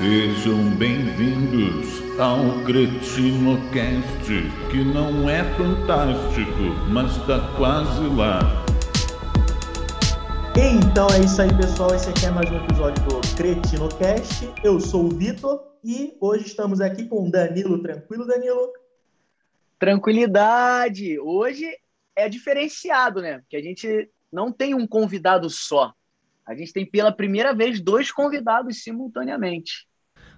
Sejam bem-vindos ao CretinoCast, que não é fantástico, mas tá quase lá. Então é isso aí, pessoal. Esse aqui é mais um episódio do CretinoCast. Eu sou o Vitor e hoje estamos aqui com o Danilo. Tranquilo, Danilo? Tranquilidade! Hoje é diferenciado, né? Porque a gente não tem um convidado só. A gente tem pela primeira vez dois convidados simultaneamente.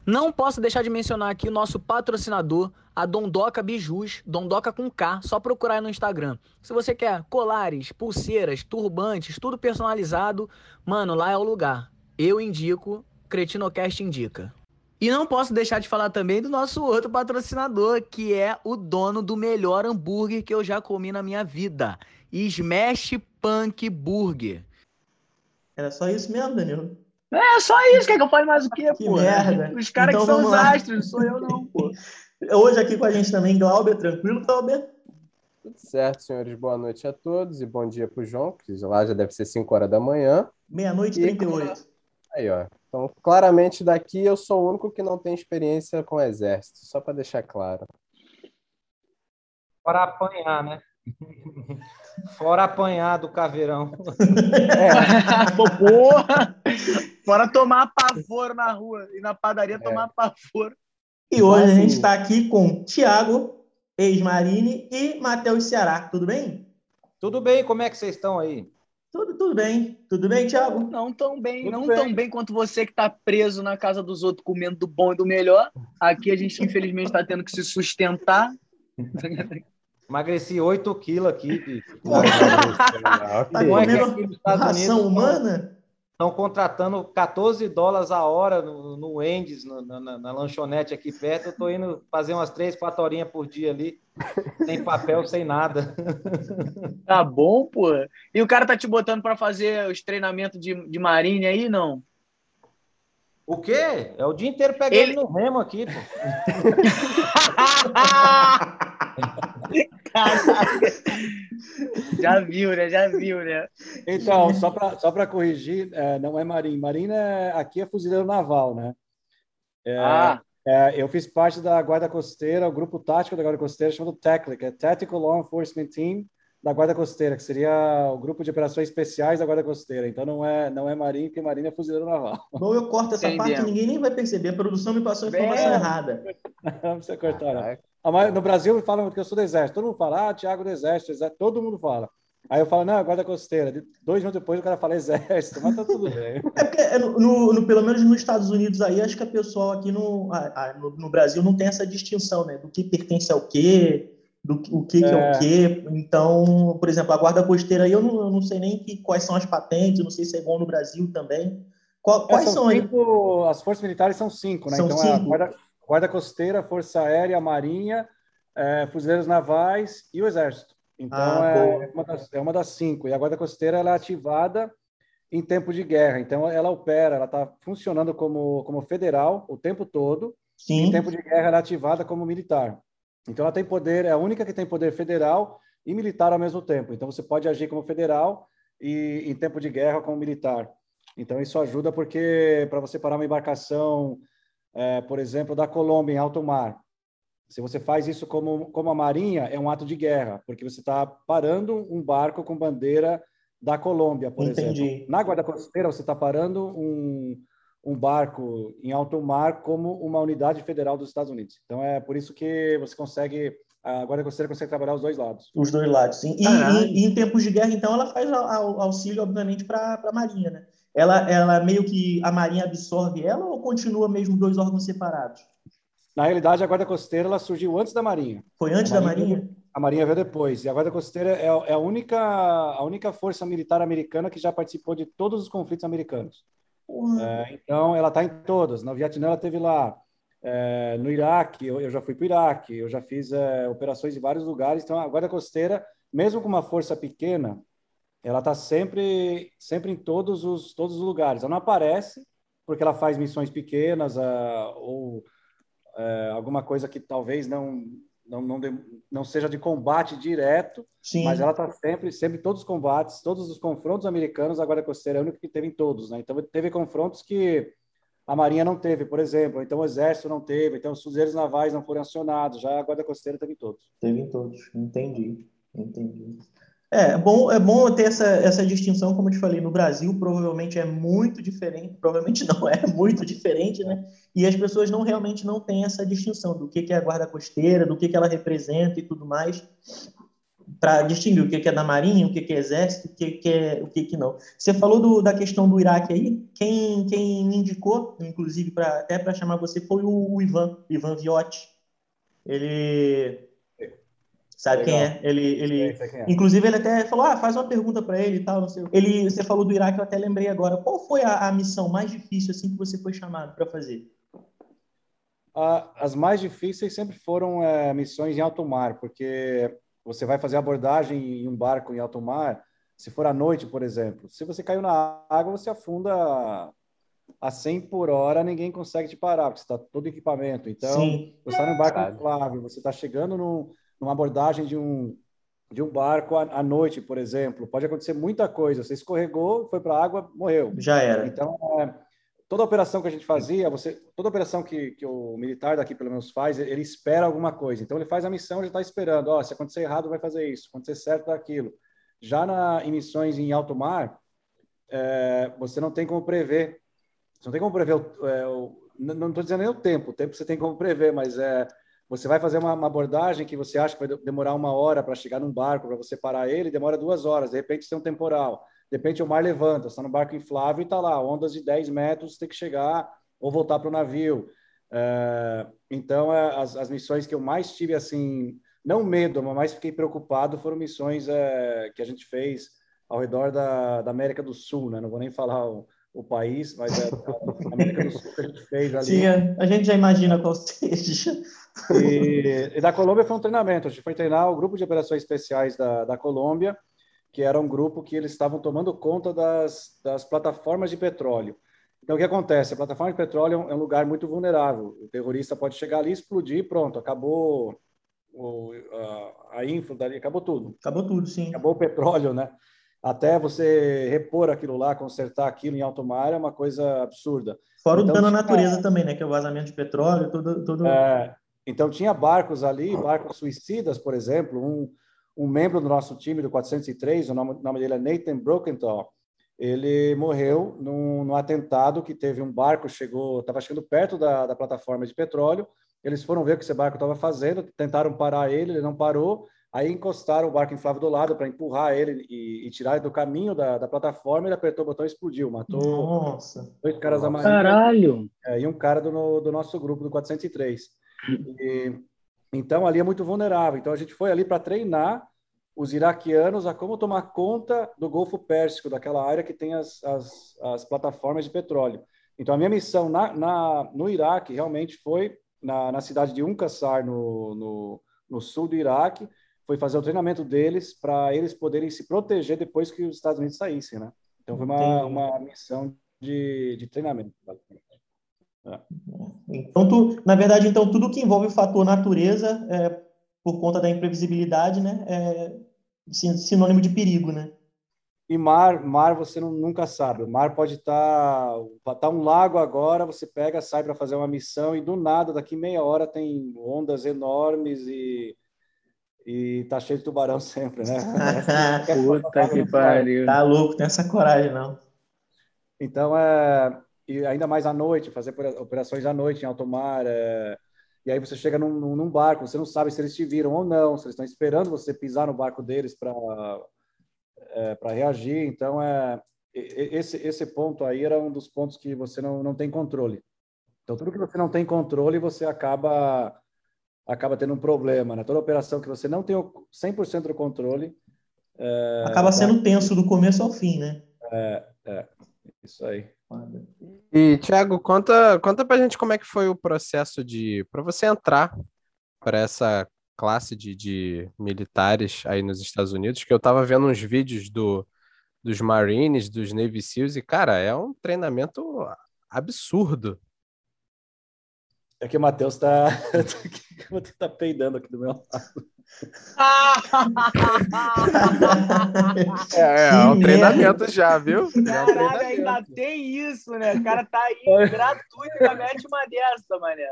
Não posso deixar de mencionar aqui o nosso patrocinador, a Dondoca Bijus, Dondoca com K, só procurar aí no Instagram. Se você quer colares, pulseiras, turbantes, tudo personalizado, mano, lá é o lugar. Eu indico, Cretinocast indica. E não posso deixar de falar também do nosso outro patrocinador, que é o dono do melhor hambúrguer que eu já comi na minha vida, Smash Punk Burger. Era só isso mesmo, Danilo? É só isso, quer que eu fale mais o quê, Que pô? merda. Os caras Então que são os lá. astros, não sou eu não, pô. Hoje aqui com a gente também, Glauber. Tranquilo, Glauber? Tudo certo, senhores. Boa noite a todos e bom dia pro João, que lá já deve ser 5 horas da manhã. Meia-noite e E 38. Aí, ó. Então, claramente daqui eu sou o único que não tem experiência com o exército, só para deixar claro. Fora apanhar, né? Fora apanhar do caveirão. Pô, porra! Bora tomar pavor na rua e na padaria tomar pavor. E hoje a Assim. gente está aqui com Thiago, ex-Marine, e Matheus Ceará. Tudo bem? Tudo bem? Como é que vocês estão aí? Tudo, tudo bem. Tudo bem, Thiago? Não tão bem, Tudo não bem. tão bem quanto você que tá preso na casa dos outros comendo do bom e do melhor. Aqui a gente, infelizmente, está tendo que se sustentar. Emagreci 8 quilos aqui. bicho. Tá é comendo aqui nos Estados ração Unidos humana? estão contratando 14 dólares a hora no, no Wendy's, no- na, na- na lanchonete aqui perto. Eu tô indo fazer umas 3, 4 horinhas por dia ali, sem papel, sem nada. Tá bom, pô. E o cara tá te botando para fazer os treinamentos de, de marine aí, não? O quê? É o dia inteiro pegando Ele- no remo aqui, pô. Caraca. Já viu, né? Já viu, né? Então, só para só para corrigir, é, não é marinha. Marinha é- aqui é fuzileiro naval, né? É, Ah, é, eu fiz parte da Guarda Costeira, o grupo tático da Guarda Costeira chamado TACLIC, é Tactical Law Enforcement Team da Guarda Costeira, que seria o grupo de operações especiais da Guarda Costeira. Então não é não é marinha, porque marinha é fuzileiro naval. Bom, eu corto essa Entendemos. parte, ninguém nem vai perceber. A produção me passou a informação É. errada. Não precisa cortar. não. Caraca. A maioria- No Brasil falam que eu sou do Exército. Todo mundo fala, ah, Tiago do Exército, Exército. Todo mundo fala. Aí eu falo, não, é Guarda Costeira. Dois minutos depois o cara fala Exército, mas tá tudo bem. É porque, é, no, no- pelo menos nos Estados Unidos aí, acho que a pessoal aqui no, a- a- no, no Brasil não tem essa distinção, né? Do que pertence ao quê, do que- o que, que é É. o quê. Então, por exemplo, a guarda costeira aí, eu não, eu não sei nem que, quais são as patentes, não sei se é igual no Brasil também. Qual- quais É, são aí? cinco, as forças militares são cinco, né? São então é a cinco. guarda, guarda costeira, força aérea, marinha, é, fuzileiros navais e o exército. Então Ah, é, uma das, é uma das cinco. E a guarda costeira ela é ativada em tempo de guerra. Então ela opera, ela está funcionando como como federal o tempo todo. Sim. em tempo de guerra ela é ativada como militar. Então ela tem poder, é a única que tem poder federal e militar ao mesmo tempo. Então você pode agir como federal e em tempo de guerra como militar. Então isso ajuda porque para você parar uma embarcação, é, por exemplo, da Colômbia em alto mar, se você faz isso como como a marinha é um ato de guerra, porque você está parando um barco com bandeira da Colômbia, por Entendi. exemplo. Na guarda costeira você está parando um um barco em alto mar como uma unidade federal dos Estados Unidos. Então é por isso que você consegue a guarda costeira consegue trabalhar os dois lados. Os dois lados, sim. E, e- e em tempos de guerra, então, ela faz au- au- auxílio, obviamente, para a Marinha, né? Ela, ela meio que a Marinha absorve ela ou continua mesmo dois órgãos separados? Na realidade, a guarda costeira ela surgiu antes da marinha. Foi antes A da Marinha- Marinha? A marinha veio depois. E a guarda costeira é, é a única a única força militar americana que já participou de todos os conflitos americanos. Porra. É, então, ela está em todos. No Vietnã, ela teve lá. É, no Iraque, eu, eu já fui para o Iraque. Eu já fiz é, operações em vários lugares. Então, a Guarda Costeira, mesmo com uma força pequena, ela está sempre, sempre em todos os, todos os lugares. Ela não aparece porque ela faz missões pequenas ah, ou é, alguma coisa que talvez não, não, não, de- não seja de combate direto, Sim. mas ela está sempre, sempre em todos os combates, todos os confrontos americanos, a Guarda Costeira é a única que teve em todos, né? Então teve confrontos que a Marinha não teve, por exemplo, então o Exército não teve, então os fuzileiros navais não foram acionados, já a Guarda Costeira teve em todos. Teve em todos, entendi, entendi. É, é bom, é bom ter essa, essa distinção, como eu te falei, no Brasil provavelmente é muito diferente, provavelmente não, é muito diferente, né? E as pessoas não realmente não têm essa distinção do que, que é a guarda costeira, do que, que ela representa e tudo mais, para distinguir o que, que é da Marinha, o que, que é Exército, o que, que é o que, que não. Você falou do, da questão do Iraque aí, quem, quem me indicou, inclusive, pra, até para chamar você, foi o, o Ivan, Ivan Viotti. Ele Sabe Legal. quem é? Ele, ele, quem é. inclusive ele até falou, ah, faz uma pergunta para ele e tal, não sei. Ele, você falou do Iraque, eu até lembrei agora. Qual foi a, a missão mais difícil assim que você foi chamado para fazer? as mais difíceis sempre foram é, missões em alto mar, porque você vai fazer abordagem em um barco em alto mar, se for à noite, por exemplo. Se você caiu na água, você afunda a 100 por hora, ninguém consegue te parar, porque você está todo equipamento. Então, Sim. você está no barco inflável, você está chegando num numa abordagem de um, de um barco à, à noite, por exemplo. Pode acontecer muita coisa. Você escorregou, foi para a água, morreu. Já era. Então, é, toda operação que a gente fazia, você, toda operação que, que o militar daqui, pelo menos, faz, ele espera alguma coisa. Então, ele faz a missão, já está esperando. Ó, se acontecer errado, vai fazer isso. Se acontecer certo, aquilo. Já na, em missões em alto mar, é, você não tem como prever. Você não tem como prever o, é, o não estou dizendo nem o tempo, o tempo você tem como prever, mas é, você vai fazer uma, uma, abordagem que você acha que vai demorar uma hora para chegar num barco, para você parar ele, demora duas horas. De repente, tem um temporal. De repente, o mar levanta, você está no barco inflável e está lá, ondas de 10 metros, tem que chegar ou voltar para o navio. É, então, é, as, as, missões que eu mais tive, assim, não medo, mas mais fiquei preocupado, foram missões é, que a gente fez ao redor da, da, América do Sul, né? Não vou nem falar o, o país, mas é a América do Sul que a gente fez ali. Sim, a gente já imagina qual seja. E, e, da Colômbia foi um treinamento. A gente foi treinar o grupo de operações especiais da, da Colômbia, que era um grupo que eles estavam tomando conta das, das plataformas de petróleo. Então, o que acontece? A plataforma de petróleo é um, é lugar muito vulnerável. O terrorista pode chegar ali, explodir, pronto, acabou o, a, a info dali, acabou tudo. Acabou tudo, sim. Acabou o petróleo, né? Até você repor aquilo lá, consertar aquilo em alto mar é uma coisa absurda. Fora então, o dano à natureza também, né? Que é o vazamento de petróleo, tudo. tudo... É, então, tinha barcos ali, barcos suicidas, por exemplo. Um, um membro do nosso time, do 403, o nome, nome dele é Nathan Brokenthal, ele morreu num, num, atentado que teve um barco, chegou, estava chegando perto da, da, plataforma de petróleo. Eles foram ver o que esse barco estava fazendo, tentaram parar ele, ele não parou. Aí encostaram o barco inflável do lado para empurrar ele e, e, tirar ele do caminho da, da, plataforma. Ele apertou o botão e explodiu, matou Nossa. dois caras amarelos. Caralho! É, e um cara do, do nosso grupo, do 403. E, então, ali é muito vulnerável. Então, a gente foi ali para treinar os iraquianos a como tomar conta do Golfo Pérsico, daquela área que tem as, as, as plataformas de petróleo. Então, a minha missão na, na, no Iraque realmente foi na, na cidade de Unqasar, no, no, no sul do Iraque, foi fazer o treinamento deles para eles poderem se proteger depois que os Estados Unidos saíssem, né? Então, foi uma, uma missão de, de treinamento. É. Então, tu, na verdade, então, tudo que envolve o fator natureza, é, por conta da imprevisibilidade, né, é sinônimo de perigo, né? E mar, mar você não, nunca sabe. O mar pode estar tá, tá um lago agora, você pega, sai para fazer uma missão e do nada, daqui meia hora tem ondas enormes e e tá cheio de tubarão sempre, né? Puta que pariu. Tá louco, tem essa coragem não. Então é e ainda mais à noite, fazer operações à noite em alto mar. É... E aí você chega num, num, barco, você não sabe se eles te viram ou não, se eles estão esperando você pisar no barco deles para é, para reagir. Então, é, esse, esse ponto aí era um dos pontos que você não, não tem controle. Então, tudo que você não tem controle, você acaba acaba tendo um problema. Né? Toda operação que você não tem 100% do controle... É, acaba sendo tenso do começo ao fim, né? É, é isso aí. E, Thiago, conta, conta pra gente como é que foi o processo de para você entrar para essa classe de, de militares aí nos Estados Unidos, que eu tava vendo uns vídeos do, dos Marines, dos Navy SEALs, e, cara, é um treinamento absurdo. É que o Matheus tá. tá peidando aqui do meu lado. É, é, é um treinamento já, viu? É um Caralho, treinamento. ainda tem isso, né? O cara tá aí gratuito e mete uma dessa, mané.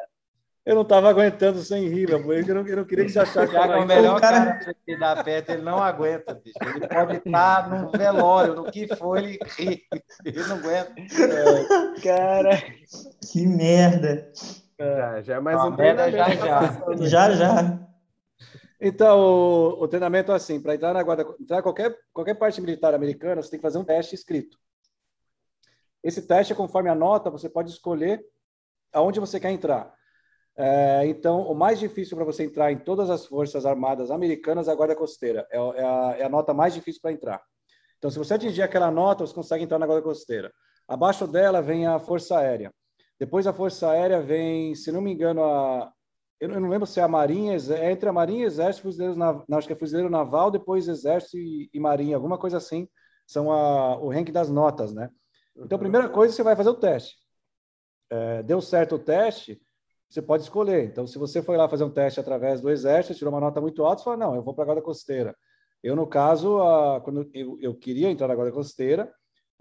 Eu não estava aguentando sem rir, meu amor. eu não, eu não queria que você achasse é o melhor cara- cara que dá peta, ele não aguenta, bicho. Ele pode estar no velório, no que for, ele ri. Ele não aguenta. Cara, Que merda. Já, já é mais um merda já, treinamento. já. tá aí. Já, já. Então, o, o treinamento é assim: para entrar na guarda, entrar qualquer, qualquer parte militar americana, você tem que fazer um teste escrito. Esse teste, conforme a nota, você pode escolher aonde você quer entrar. É, então, o mais difícil para você entrar em todas as forças armadas americanas é a guarda costeira. É, é a, é a nota mais difícil para entrar. Então, se você atingir aquela nota, você consegue entrar na guarda costeira. Abaixo dela vem a força aérea. Depois da força aérea vem, se não me engano, a eu não lembro se é a Marinha, é entre a Marinha, Exército, Fuzileiro Naval, acho que é Fuzileiro Naval, depois Exército e, e Marinha, alguma coisa assim, são a, o ranking das notas, né? Então, a primeira coisa, você vai fazer o teste. É, deu certo o teste, você pode escolher. Então, se você foi lá fazer um teste através do Exército, tirou uma nota muito alta, você fala, não, eu vou para a Guarda Costeira. Eu, no caso, a, quando eu, eu queria entrar na Guarda Costeira,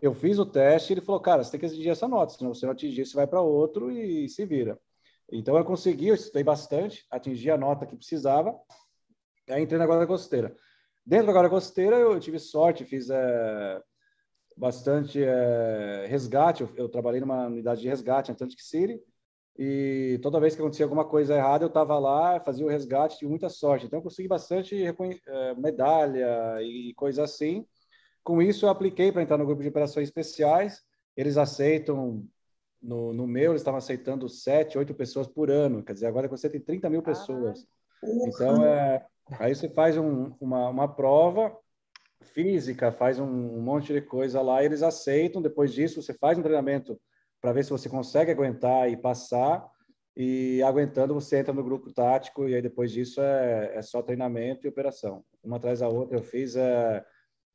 eu fiz o teste e ele falou, cara, você tem que atingir essa nota, senão você não atingir, você vai para outro e se vira. Então eu consegui, eu estudei bastante, atingi a nota que precisava, aí entrei na Guarda Costeira. Dentro da Guarda Costeira eu tive sorte, fiz eh, bastante eh, resgate, eu, eu trabalhei numa unidade de resgate em Atlantic City, e toda vez que acontecia alguma coisa errada, eu estava lá, fazia o resgate, tive muita sorte. Então eu consegui bastante eh, medalha e coisa assim. Com isso eu apliquei para entrar no grupo de operações especiais, eles aceitam no, no meu, eles estavam aceitando sete, oito pessoas por ano. Quer dizer, agora você tem 30 mil pessoas. Então, é, aí você faz um- uma, uma prova física, faz um, um monte de coisa lá, eles aceitam. Depois disso, você faz um treinamento para ver se você consegue aguentar e passar. E aguentando, você entra no grupo tático, e aí depois disso é, é só treinamento e operação. Uma atrás da outra. Eu fiz, é,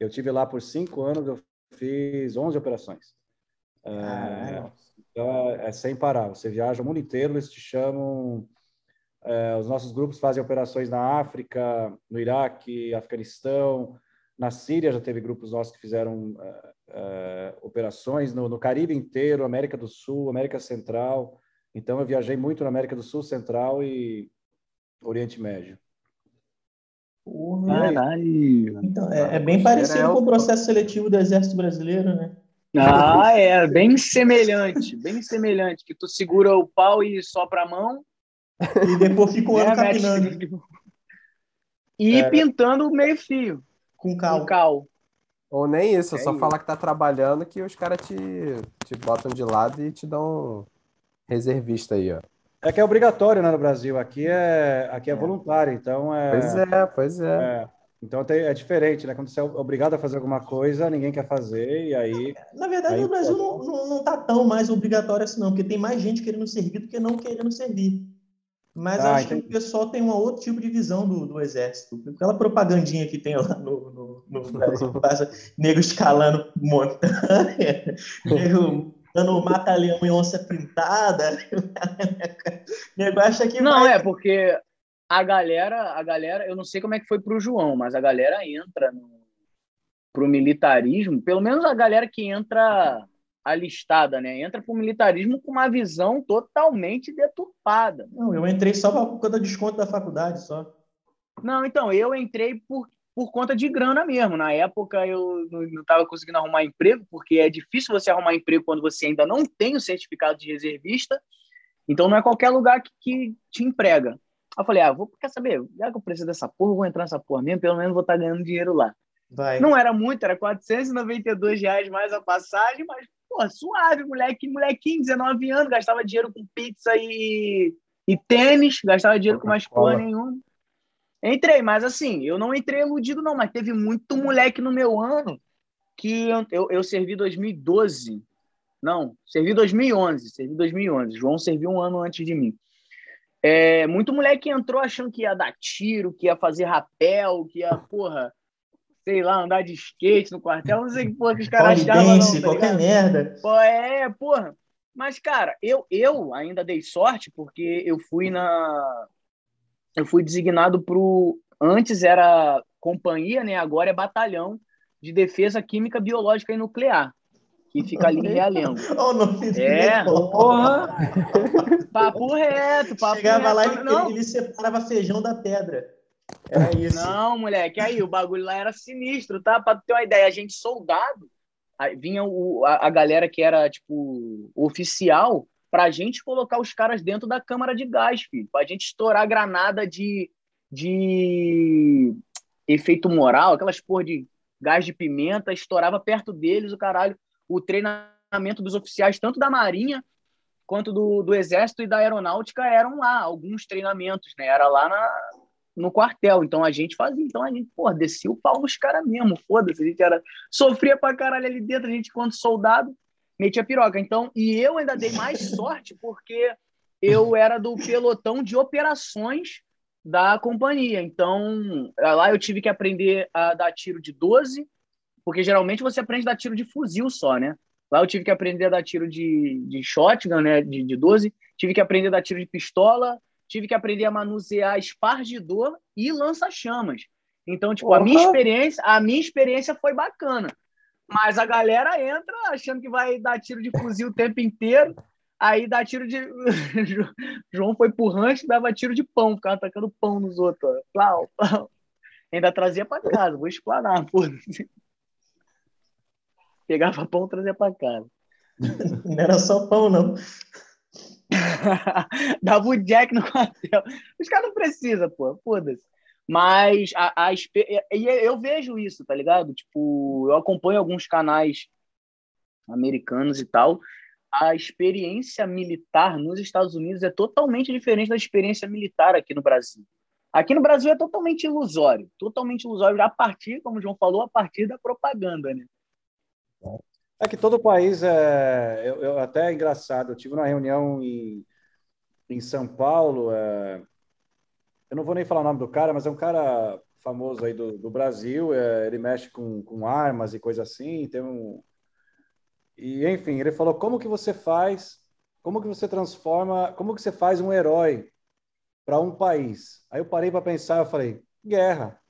eu tive lá por cinco anos, eu fiz 11 operações. Então é, é sem parar. Você viaja o mundo inteiro, eles te chamam. é, os nossos grupos fazem operações na África, no Iraque, Afeganistão, na Síria já teve grupos nossos que fizeram é, é, operações no, no Caribe inteiro, América do Sul, América Central. Então eu viajei muito na América do Sul, Central e Oriente Médio. Caralho. Então, é, é bem parecido com o processo seletivo do Exército Brasileiro, né? Ah, é, bem semelhante, bem semelhante. Que tu segura o pau e sopra a mão. E depois fica ano né, mete- capinando E É. pintando o meio-fio, com com cal. cal. Ou nem isso, É só isso. falar que tá trabalhando que os caras te, te botam de lado e te dão reservista aí, ó. É que é obrigatório né, no Brasil. Aqui é, aqui é voluntário, então é. Pois é, pois é. É, então é diferente, né? Quando você é obrigado a fazer alguma coisa, ninguém quer fazer, e aí. Na verdade, Aí no Brasil não, não, não tá tão mais obrigatório assim, não, porque tem mais gente querendo servir do que não querendo servir. Mas Ah, acho que entendi. o pessoal tem um outro tipo de visão do, do exército. Aquela propagandinha que tem lá no, no, no Brasil, que passa nego escalando montanha, nego dando mata-leão em onça pintada. nego acha que Não, vai... é porque a galera, a galera, eu não sei como é que foi pro João, mas a galera entra no, pro militarismo, pelo menos a galera que entra alistada, né? Entra pro militarismo com uma visão totalmente deturpada. Não, eu entrei só por conta do desconto da faculdade, só. Não, então, eu entrei por, por conta de grana mesmo. Na época eu não estava conseguindo arrumar emprego, porque é difícil você arrumar emprego quando você ainda não tem o certificado de reservista. Então não é qualquer lugar que, que te emprega. Aí eu falei, ah, vou, quer saber? Já que eu preciso dessa porra, vou entrar nessa porra mesmo, pelo menos vou estar ganhando dinheiro lá. Vai. Não era muito, era 492 reais mais a passagem, mas, pô, suave, moleque, molequinho, 19 anos, gastava dinheiro com pizza e, e tênis, gastava dinheiro com mais porra nenhuma. Entrei, mas assim, eu não entrei iludido, não, mas teve muito moleque no meu ano que eu, eu, eu servi 2012. Não, servi 2011, servi 2011. João serviu um ano antes de mim. É, muito moleque entrou achando que ia dar tiro, que ia fazer rapel, que ia, porra, sei lá, andar de skate no quartel, não sei que porra que os caras achavam, não, tá qualquer merda. Pô, é, porra. Mas, cara, eu, eu ainda dei sorte porque eu fui na. Eu fui designado pro antes era companhia, né? Agora é batalhão de defesa química, biológica e nuclear, que fica ali em Realengo. Olha o nome dele, É, pô. porra! Papo reto, papo Chegava reto. lá e ele, não, ele separava feijão da pedra. Era isso. Não, moleque, aí o bagulho lá era sinistro, tá? Pra ter uma ideia, a gente soldado, aí vinha o, a, a galera que era, tipo, oficial, pra gente colocar os caras dentro da câmara de gás, filho. Pra gente estourar granada de, de efeito moral, aquelas porra de gás de pimenta, estourava perto deles, o caralho. O treinamento dos oficiais, tanto da Marinha quanto do, do Exército e da Aeronáutica, eram lá, alguns treinamentos, né? Era lá na, no quartel. Então a gente fazia. Então a gente, pô, descia o pau nos caras mesmo. Foda-se. A gente era. Sofria pra caralho ali dentro. A gente, quanto soldado, metia piroca. Então, e eu ainda dei mais sorte porque eu era do pelotão de operações da companhia. Então, lá eu tive que aprender a dar tiro de 12, porque geralmente você aprende a dar tiro de fuzil só, né? Lá eu tive que aprender a dar tiro de, de shotgun, né? De, de 12. Tive que aprender a dar tiro de pistola, tive que aprender a manusear espargidor e lança-chamas. Então, tipo, a minha experiência, a minha experiência foi bacana. Mas a galera entra achando que vai dar tiro de fuzil o tempo inteiro. Aí dá tiro de. João foi pro rancho, dava tiro de pão, ficava atacando pão nos outros. Plau, plau. Ainda trazia pra casa, vou explanar, foda-se. Pegava pão e trazia pra casa. Não era só pão, não. Dava o jack no quartel. Os caras não precisam, pô, foda-se. Mas a, a e eu vejo isso, tá ligado? Tipo, eu acompanho alguns canais americanos e tal. A experiência militar nos Estados Unidos é totalmente diferente da experiência militar aqui no Brasil. Aqui no Brasil é totalmente ilusório, totalmente ilusório a partir, como o João falou, a partir da propaganda, né? É que todo país é. Eu, eu- até é engraçado. Eu tive uma reunião em, em São Paulo. é, eu não vou nem falar o nome do cara, mas é um cara famoso aí do, do Brasil. é, ele mexe com, com armas e coisa assim. Tem um. E enfim, ele falou como que você faz, como que você transforma, como que você faz um herói para um país. Aí eu parei para pensar, eu falei, guerra.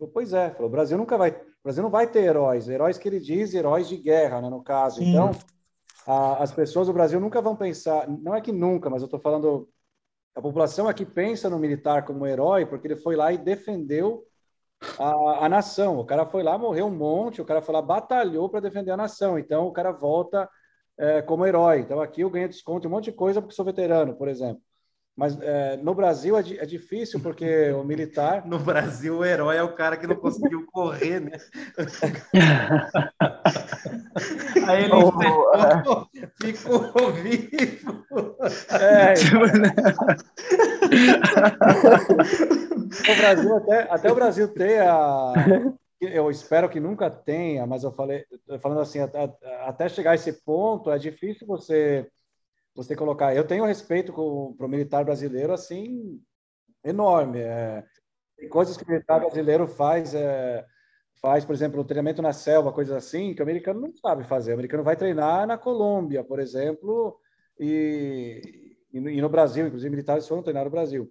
Eu, pois é, falou, o Brasil nunca vai, o Brasil não vai ter heróis, heróis que ele diz, heróis de guerra, né, no caso. Sim. Então, a- as pessoas do Brasil nunca vão pensar, não é que nunca, mas eu estou falando, a população aqui pensa no militar como herói porque ele foi lá e defendeu a, a nação. O cara foi lá, morreu um monte, o cara foi lá, batalhou para defender a nação. Então, o cara volta é, como herói. Então, aqui eu ganho desconto em um monte de coisa porque sou veterano, por exemplo. Mas é, no Brasil é, é difícil porque o militar. No Brasil, o herói é o cara que não conseguiu correr, né? Aí ele Oh, ficou, ficou vivo. É, o Brasil até, até o Brasil tem a. Eu espero que nunca tenha, mas eu falei, falando assim, até, até chegar a esse ponto, é difícil você você colocar. Eu tenho respeito para o militar brasileiro assim enorme. É, tem coisas que o militar brasileiro faz, é, faz, por exemplo, o treinamento na selva, coisas assim, que o americano não sabe fazer. O americano vai treinar na Colômbia, por exemplo, e, e no- Brasil, inclusive militares foram treinar no Brasil.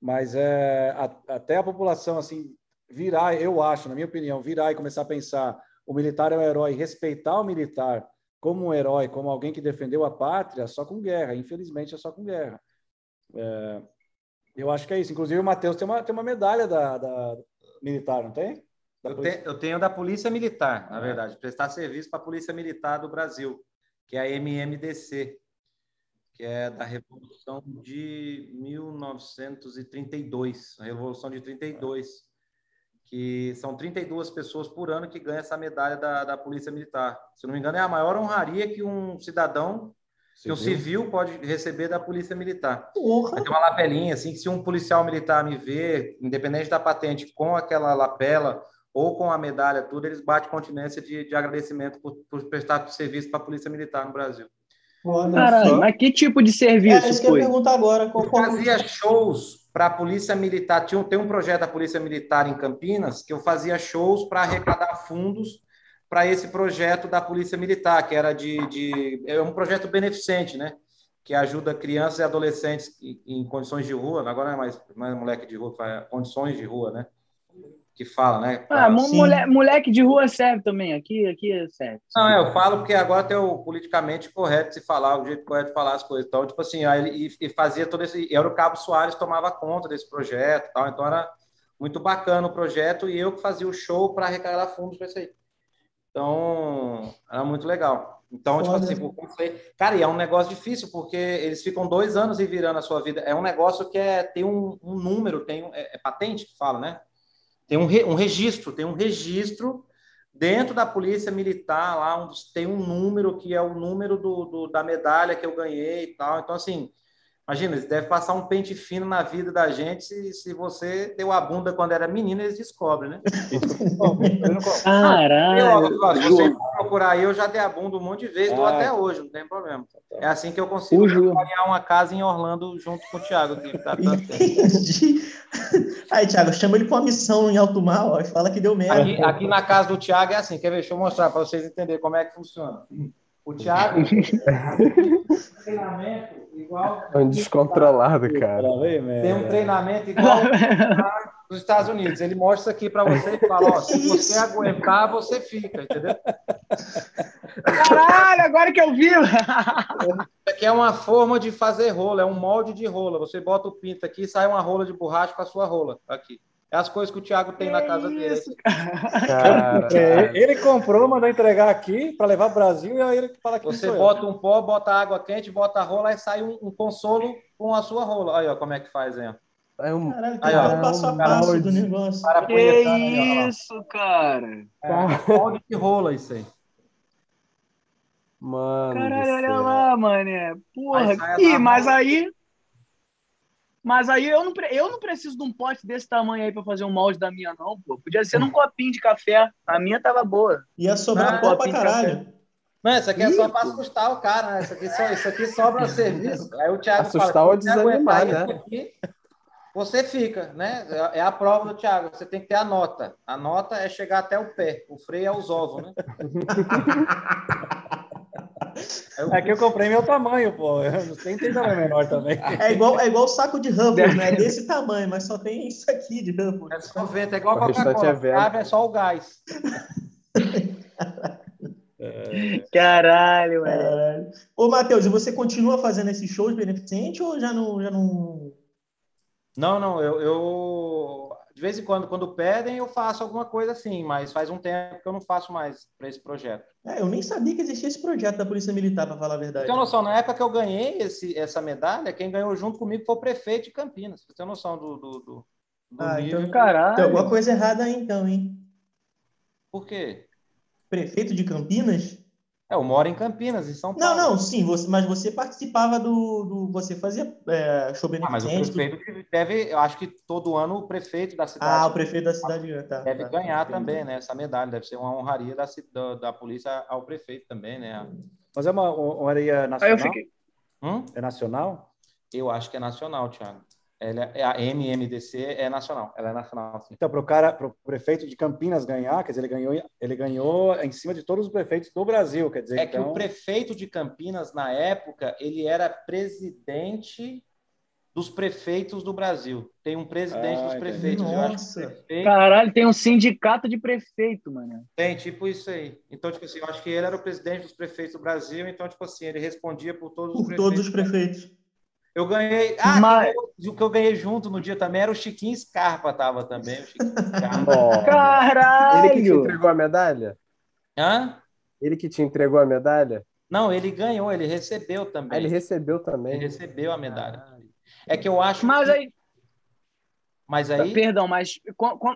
Mas é, a- até a população assim virar, eu acho, na minha opinião, virar e começar a pensar o militar é um herói, respeitar o militar como um herói, como alguém que defendeu a pátria, só com guerra. Infelizmente, é só com guerra. É, eu acho que é isso. Inclusive, o Matheus tem uma, tem uma medalha da, da militar, não tem? Da Eu, te- eu tenho da Polícia Militar, na verdade, prestar serviço para a Polícia Militar do Brasil, que é a MMDC, que é da Revolução de 1932, a Revolução de 32, que são 32 pessoas por ano que ganham essa medalha da, da Polícia Militar. Se eu não me engano, é a maior honraria que um cidadão, que um civil pode receber da Polícia Militar. Ter uma lapelinha, assim, que se um policial militar me ver, independente da patente, com aquela lapela ou com a medalha, tudo, eles batem continência de, de agradecimento por, por prestar serviço para a Polícia Militar no Brasil. Caralho, mas que tipo de É, serviço isso que eu foi? ia perguntar agora. Qual, Eu qual- fazia shows para a Polícia Militar. Tinha, tem um projeto da Polícia Militar em Campinas que eu fazia shows para arrecadar fundos para esse projeto da Polícia Militar, que era de, de. É um projeto beneficente, né? que ajuda crianças e adolescentes em, condições de rua, agora não é mais, não é moleque de rua, condições de rua, né? Que fala, né? Ah, mulher, moleque de rua serve também, aqui, aqui serve. Não, é, eu falo porque agora tem o politicamente correto se falar, o jeito correto de falar as coisas. Então, tipo assim, aí ele e fazia todo esse. Era o Cabo Soares tomava conta desse projeto tal, então era muito bacana o projeto e eu que fazia o show para arrecadar fundos para isso aí. Então, era muito legal. Então, tipo assim, cara, e é um negócio difícil, porque eles ficam dois anos e virando a sua vida. É um negócio que é, tem um, um número, tem um, é, é, patente que fala, né? Tem um, re, um registro, tem um registro dentro da polícia militar lá, um, tem um número que é o número do, do, da medalha que eu ganhei e tal. Então, assim, Imagina, eles devem passar um pente fino na vida da gente se, se você deu a bunda quando era menina, eles descobrem, né? Caralho! se você procurar aí, eu já dei a bunda um monte de vezes, dou até hoje, não tem problema. É assim que eu consigo ganhar uma casa em Orlando junto com o Thiago. Que tá Entendi. Aí, Thiago, chama ele para uma missão em alto mar ó, e fala que deu merda. Aqui, aqui, na casa do Thiago é assim, quer ver? Deixa eu mostrar para vocês entenderem como é que funciona. O Thiago treinamento igual. É um descontrolado, cara. Tem um treinamento igual nos Estados Unidos. Ele mostra isso aqui para você e fala: ó, se você aguentar, você fica, entendeu? Caralho, agora que eu vi! Isso aqui é uma forma de fazer rola, é um molde de rola. Você bota o pinto aqui e sai uma rola de borracha com a sua rola aqui. É as coisas que o Thiago tem que na casa dele. É, ele comprou, mandou entregar aqui para levar para o Brasil e aí ele fala que Você bota um pó, bota água quente, bota a rola e sai um, um consolo com a sua rola. Aí, ó, como é que faz, hein? É um... Caralho, aí, ó, um passo a passo do negócio. Para que isso, cara? É, de rola isso aí. Mano. Caralho, olha lá, mané. Porra, Ih, mas aí mas aí eu não, eu não preciso de um pote desse tamanho aí para fazer um molde da minha, não, pô. Podia ser num copinho de café. A minha tava boa. Ia sobrar ah, pó pra caralho. Não, isso aqui é só para assustar o cara, né? Isso aqui, só, isso aqui sobra serviço. Aí o Thiago assustar fala, ou desanimar, né? Aqui, você fica, né? É a prova do Thiago. Você tem que ter a nota. A nota é chegar até o pé. O freio é os ovos, né? É que eu comprei meu tamanho, pô. Eu tem tamanho menor também. É igual, é igual o saco de Ruffles, né? É desse tamanho, mas só tem isso aqui de Ruffles. É só vento, é igual a Coca-Cola. É, é só o gás. Caralho, velho. Ô, Matheus, você continua fazendo esses shows beneficentes ou já não. Já não... Não, não, eu, eu de vez em quando, quando pedem, eu faço alguma coisa assim, mas faz um tempo que eu não faço mais para esse projeto. É, eu nem sabia que existia esse projeto da Polícia Militar, para falar a verdade. Tem noção, na época que eu ganhei esse, essa medalha, quem ganhou junto comigo foi o prefeito de Campinas. Você tem noção do. do, do, do ah, nível. então, caralho. Tem alguma coisa errada aí, então, hein? Por quê? Prefeito de Campinas? É, eu moro em Campinas, em São Paulo. Não, não, sim, você, mas você participava do. do você fazia é, show beneficente. Ah, mas o prefeito deve. Eu acho que todo ano o prefeito da cidade. Ah, o prefeito da cidade. Tá, deve tá, ganhar tá, também, né? Essa medalha. Deve ser uma honraria da, da, da polícia ao prefeito também, né? Mas é uma honraria nacional? Ah, eu fiquei... Hum? É nacional? Eu acho que é nacional, Thiago. Ela é, a MMDC é nacional, ela é nacional. Sim. Então, para o cara, para o prefeito de Campinas ganhar, quer dizer, ele ganhou, ele ganhou em cima de todos os prefeitos do Brasil, quer dizer. É então... que o prefeito de Campinas na época ele era presidente dos prefeitos do Brasil. Tem um presidente ah, dos prefeitos. Nossa. Prefeito... Caralho, tem um sindicato de prefeito, mano. Tem, tipo isso aí. Então, tipo assim, eu acho que ele era o presidente dos prefeitos do Brasil, então, tipo assim, ele respondia por todos por os prefeitos. todos os prefeitos. Eu ganhei. Ah, Mas... o que eu ganhei junto no dia também era o Chiquinho Scarpa, tava também. O Chiquinho Scarpa. Caralho! Ele que te entregou a medalha? Hã? Ele que te entregou a medalha? Não, ele ganhou, ele recebeu também. Ah, ele recebeu também. Ele recebeu a medalha. Ah. É que eu acho. Mas que... aí. Mas aí. Perdão, mas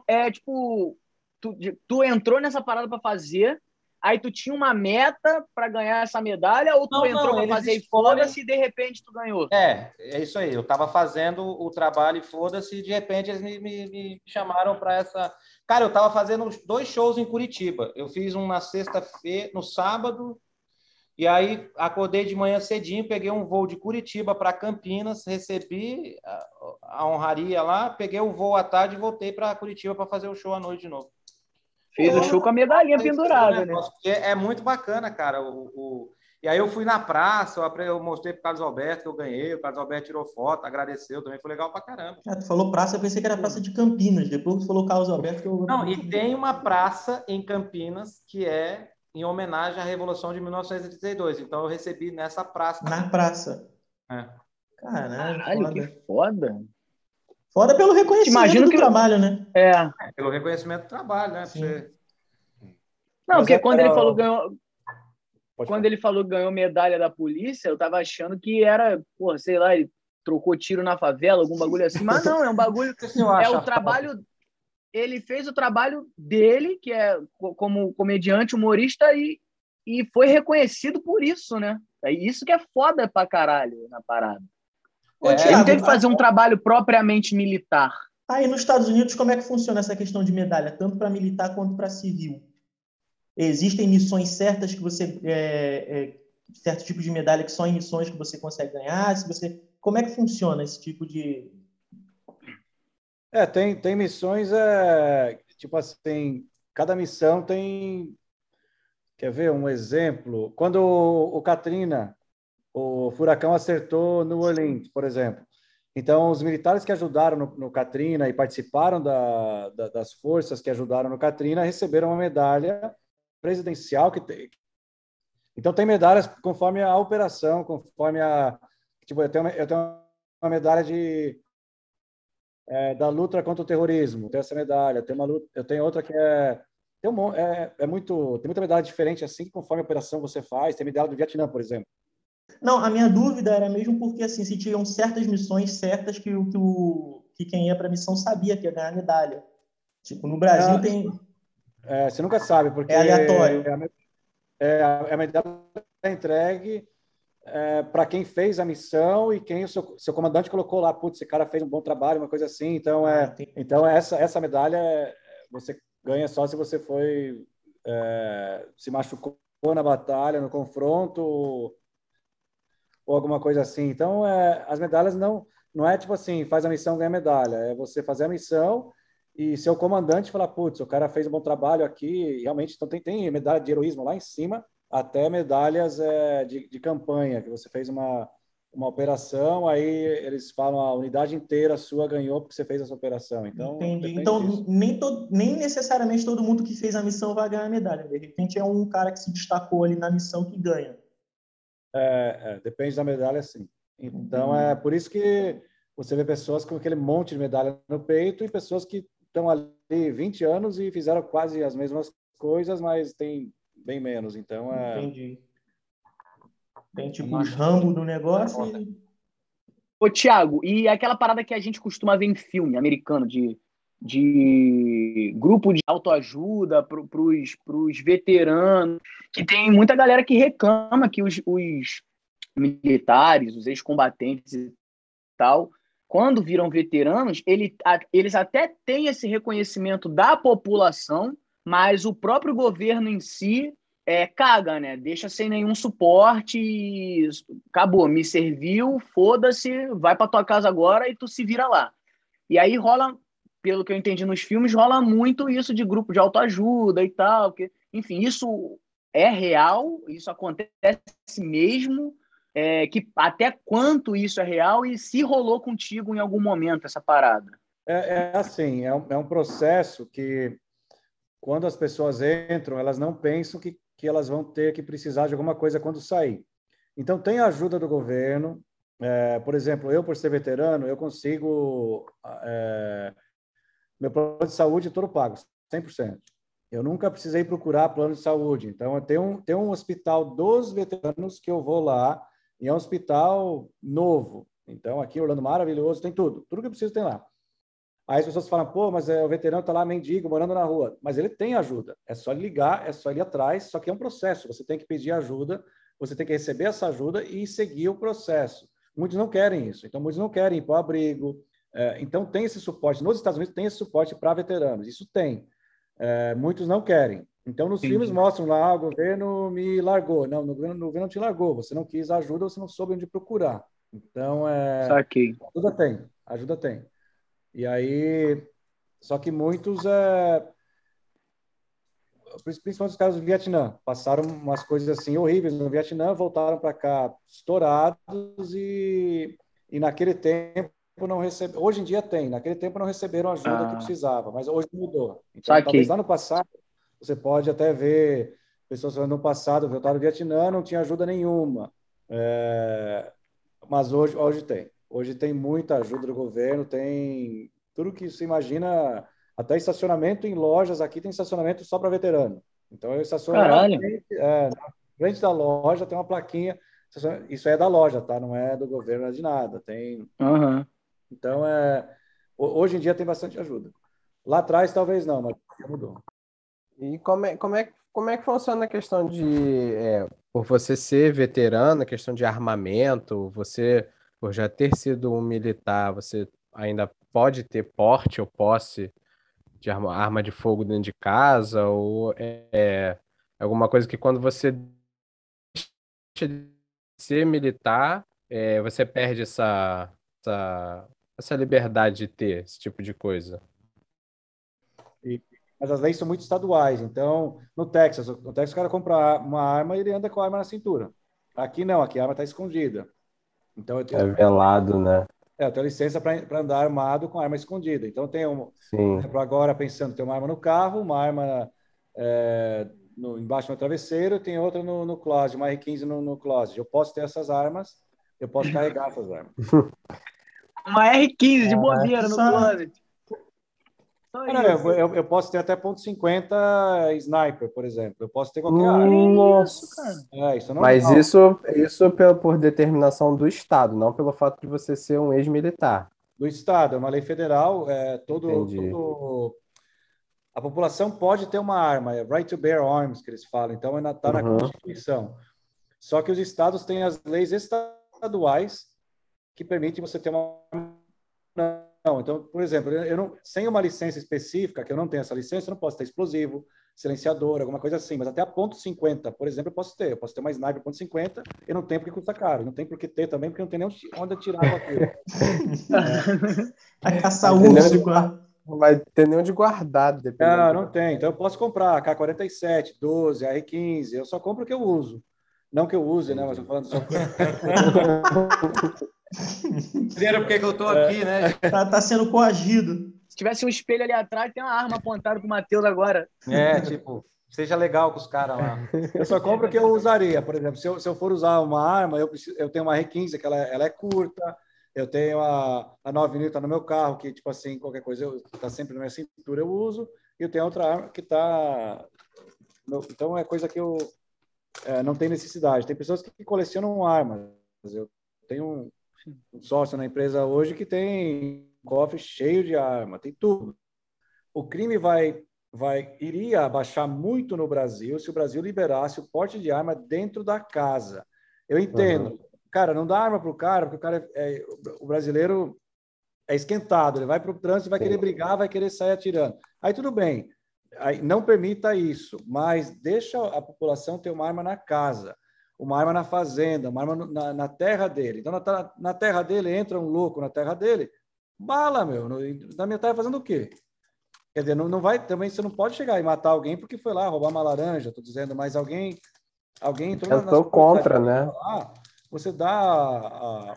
é tipo. Tu, tu entrou nessa parada para fazer, aí tu tinha uma meta para ganhar essa medalha ou tu não, entrou para fazer e foda-se e de repente tu ganhou? É, é isso aí. Eu estava fazendo o trabalho e foda-se e de repente eles me, me, me chamaram para essa. Cara, eu estava fazendo dois shows em Curitiba. Eu fiz um na sexta-feira, no sábado, e aí acordei de manhã cedinho, peguei um voo de Curitiba para Campinas, recebi a, a honraria lá, peguei o voo à tarde e voltei para Curitiba para fazer o show à noite de novo. Fez o show com a medalhinha pendurada, né? É, é, muito bacana, cara. O, o, E aí eu fui na praça, eu, mostrei pro Carlos Alberto que eu ganhei, o Carlos Alberto tirou foto, agradeceu também, foi legal pra caramba. Ah, tu falou praça, eu pensei que era praça de Campinas, depois tu falou Carlos Alberto que eu... Não, e tem uma praça em Campinas que é em homenagem à Revolução de 1932, então eu recebi nessa praça. Na praça. É. Caralho, Caralho, foda. que foda. Foda pelo reconhecimento Imagino do que- trabalho, né? É. É, Pelo reconhecimento do trabalho, né? Você... Não, Mas porque é quando pra- ele falou que ganhou, Pode quando falar. ele falou que ganhou medalha da polícia, eu tava achando que era, pô, sei lá, ele trocou tiro na favela, algum bagulho assim. Mas não, é um bagulho. É o trabalho. Ele fez o trabalho dele, que é co- como comediante, humorista, e, e foi reconhecido por isso, né? É isso que é foda pra caralho na parada. Ô, É, Ele Thiago, não teve que fazer um trabalho propriamente militar. Aí nos Estados Unidos, como é que funciona essa questão de medalha, tanto para militar quanto para civil? Existem missões certas que você. É, é, certo tipo de medalha que só em missões que você consegue ganhar? Se você, como é que funciona esse tipo de. É, tem, tem missões, é, tipo assim, cada missão tem. Quer ver um exemplo? Quando o, o Katrina, o furacão acertou no Orleans, por exemplo. Então, os militares que ajudaram no, no Katrina e participaram da, da- das forças que ajudaram no Katrina receberam uma medalha presidencial que tem. Então, tem medalhas conforme a operação, conforme a. Tipo, eu tenho, uma- eu tenho uma medalha de é, da luta contra o terrorismo. Tem essa medalha. Tem uma luta, eu tenho outra que é tem um, é, é muito tem muita medalha diferente assim conforme a operação você faz. Tem medalha do Vietnã, por exemplo. Não, a minha dúvida era mesmo porque assim, se tinham certas missões certas que, que, o, que quem ia para a missão sabia que ia ganhar medalha. Tipo, no Brasil Ah, tem. É, você nunca sabe porque É aleatório. É, a é, a- é medalha é entregue para quem fez a missão e quem o seu, seu comandante colocou lá, putz, esse cara fez um bom trabalho, uma coisa assim. Então é Tem- Então, essa, essa medalha é- você ganha só se você foi é, se machucou na batalha, no confronto, ou, alguma coisa assim. Então, é, as medalhas não, não é tipo assim, faz a missão, ganha medalha. É você fazer a missão e seu comandante falar, putz, o cara fez um bom trabalho aqui. Realmente, então tem, tem medalha de heroísmo lá em cima, até medalhas é, de, de campanha, que você fez uma, uma operação, aí eles falam a unidade inteira sua ganhou porque você fez essa operação. Então, Então, disso. nem, todo, nem necessariamente todo mundo que fez a missão vai ganhar medalha. De repente, é um cara que se destacou ali na missão que ganha. É, é, depende da medalha, sim. Então, é por isso que você vê pessoas com aquele monte de medalha no peito e pessoas que estão ali 20 anos e fizeram quase as mesmas coisas, mas tem bem menos. Então, é, Entendi. Tem tipo os Rambo do negócio e... Ô, Thiago, e aquela parada que a gente costuma ver em filme americano, de, de grupo de autoajuda para os veteranos, que tem muita galera que reclama que os, os militares, os ex-combatentes e tal, quando viram veteranos, ele, a- eles até têm esse reconhecimento da população, mas o próprio governo em si é, caga, né? Deixa sem nenhum suporte e acabou, me serviu, foda-se, vai pra tua casa agora e tu se vira lá. E aí rola, pelo que eu entendi nos filmes, rola muito isso de grupo de autoajuda e tal. Que, enfim, isso é real, isso acontece mesmo. é, que até quanto isso é real e se rolou contigo em algum momento essa parada. É, é assim, é um, é um processo que, quando as pessoas entram, elas não pensam que, que elas vão ter que precisar de alguma coisa quando sair. Então, tem a ajuda do governo. É, por exemplo, eu, por ser veterano, eu consigo... é, meu plano de saúde todo pago, 100%. Eu nunca precisei procurar plano de saúde. Então, tem um, tem um hospital dos veteranos que eu vou lá, e é um hospital novo. Então, aqui, Orlando maravilhoso, tem tudo. Tudo que eu preciso tem lá. Aí as pessoas falam, pô, mas é, o veterano está lá mendigo, morando na rua. Mas ele tem ajuda. É só ligar, é só ir atrás, só que é um processo. Você tem que pedir ajuda, você tem que receber essa ajuda e seguir o processo. Muitos não querem isso. Então, muitos não querem ir para o abrigo. É, então, tem esse suporte. Nos Estados Unidos, tem esse suporte para veteranos. Isso tem. É, muitos não querem. Então, nos Entendi. filmes mostram lá, "Ah, o governo me largou. Não, no governo, no governo não te largou. Você não quis ajuda, você não soube onde procurar. Então, é, Saquei. Ajuda tem, ajuda tem. E aí, só que muitos é, principalmente os caras do Vietnã, passaram umas coisas assim horríveis no Vietnã, voltaram para cá estourados e, e naquele tempo não receberam. Hoje em dia tem, naquele tempo não receberam a ajuda ah. que precisava, mas hoje mudou. Então, talvez lá no passado, você pode até ver pessoas falando no passado, voltaram do Vietnã, não tinha ajuda nenhuma. É, mas hoje, hoje tem. Hoje tem muita ajuda do governo, tem tudo que se imagina, até estacionamento em lojas aqui tem estacionamento só para veterano. Então eu estaciono Caralho. É, na frente da loja tem uma plaquinha. Isso é da loja, tá? Não é do governo, não é de nada. Tem. Uhum. Então é. Hoje em dia tem bastante ajuda. Lá atrás talvez não, mas mudou. E como é, como é, como é que funciona a questão de, é, por você ser veterano, a questão de armamento, você, por já ter sido um militar, você ainda pode ter porte ou posse de arma, arma de fogo dentro de casa, ou é, é alguma coisa que quando você deixa de ser militar, é, você perde essa, essa, essa liberdade de ter esse tipo de coisa? mas as leis são muito estaduais. Então, no Texas, no Texas o cara compra uma arma e ele anda com a arma na cintura. Aqui não, aqui a arma está escondida. Então, eu tenho, é velado, né? É, eu tenho licença para andar armado com arma escondida. Então, tem um, Sim. exemplo, agora pensando, tem uma arma no carro, uma arma é, no, embaixo do travesseiro, tem outra no, no closet, uma R15 no, no closet. Eu posso ter essas armas, eu posso carregar essas armas. uma R15 de bobeira no closet. Não, eu, eu, eu, posso ter até ponto .50 sniper, por exemplo. Eu posso ter qualquer arma. Nossa, cara. É, isso não é Mas isso, isso por, por determinação do Estado, não pelo fato de você ser um ex-militar. Do Estado, é uma lei federal. É, todo, todo, A população pode ter uma arma, é right to bear arms, que eles falam. Então, está na uhum. Constituição. Só que os estados têm as leis estaduais que permitem você ter uma não, então, por exemplo, eu não, sem uma licença específica, que eu não tenho essa licença, eu não posso ter explosivo, silenciador, alguma coisa assim, mas até a ponto .50, por exemplo, eu posso ter. Eu posso ter uma sniper ponto .50 e não tem porque custa caro. Não tem porque ter também, porque não tem nem onde tirar aquilo. é. A caça. Não vai ter nem onde guardar. Não, não tem. Então eu posso comprar K-47, 12, R-15. Eu só compro o que eu uso. Não que eu use, né? Mas eu falando só. Primeiro porque que eu tô aqui, é. né? Tá, tá sendo coagido. Se tivesse um espelho ali atrás, tem uma arma apontada pro Matheus agora. É, tipo, seja legal com os caras lá. Eu só compro o que eu usaria. Por exemplo, se eu, se eu for usar uma arma, eu, preciso, eu tenho uma R15, que ela, é, ela é curta. Eu tenho a, a 9 tá no meu carro, que, tipo assim, qualquer coisa eu, tá sempre na minha cintura, eu uso. E eu tenho outra arma que tá... Então, é coisa que eu é, não tem necessidade. Tem pessoas que colecionam armas. Eu tenho um, um sócio na empresa hoje que tem um cofre cheio de arma, tem tudo. O crime vai, vai iria abaixar muito no Brasil se o Brasil liberasse o porte de arma dentro da casa. Eu entendo. Uhum. Cara, não dá arma para o cara, porque o cara é, é, o brasileiro é esquentado, ele vai para o trânsito, vai querer brigar, vai querer sair atirando. Aí tudo bem, aí, não permita isso, mas deixa a população ter uma arma na casa uma arma na fazenda, uma arma na, na terra dele. Então, na, na, terra dele, entra um louco na terra dele, bala, meu. No, na minha terra fazendo o quê? Quer dizer, não, não vai, também você não pode chegar e matar alguém porque foi lá roubar uma laranja, estou dizendo, mas alguém, alguém entrou Eu estou contra, né? Ah, você dá,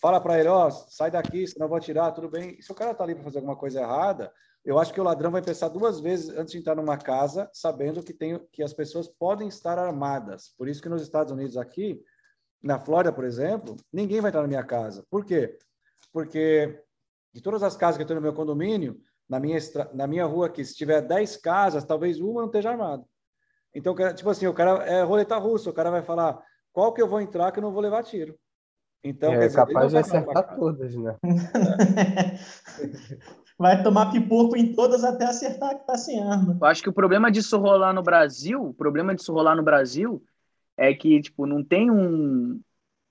fala para ele, ó, sai daqui, senão eu vou atirar, tudo bem. E se o cara tá ali para fazer alguma coisa errada, eu acho que o ladrão vai pensar duas vezes antes de entrar numa casa, sabendo que tem que as pessoas podem estar armadas. Por isso que nos Estados Unidos aqui, na Flórida, por exemplo, ninguém vai entrar na minha casa. Por quê? Porque de todas as casas que eu tenho no meu condomínio, na minha na minha rua aqui, se tiver 10 casas, talvez uma não esteja armada. Então, tipo assim, o cara é roleta russa, o cara vai falar qual que eu vou entrar que eu não vou levar tiro. Então, é dizer, capaz de acertar todas, né? vai tomar pipoco em todas até acertar que tá sem arma. Eu acho que o problema disso rolar no Brasil, o problema disso rolar no Brasil é que, tipo, não tem um,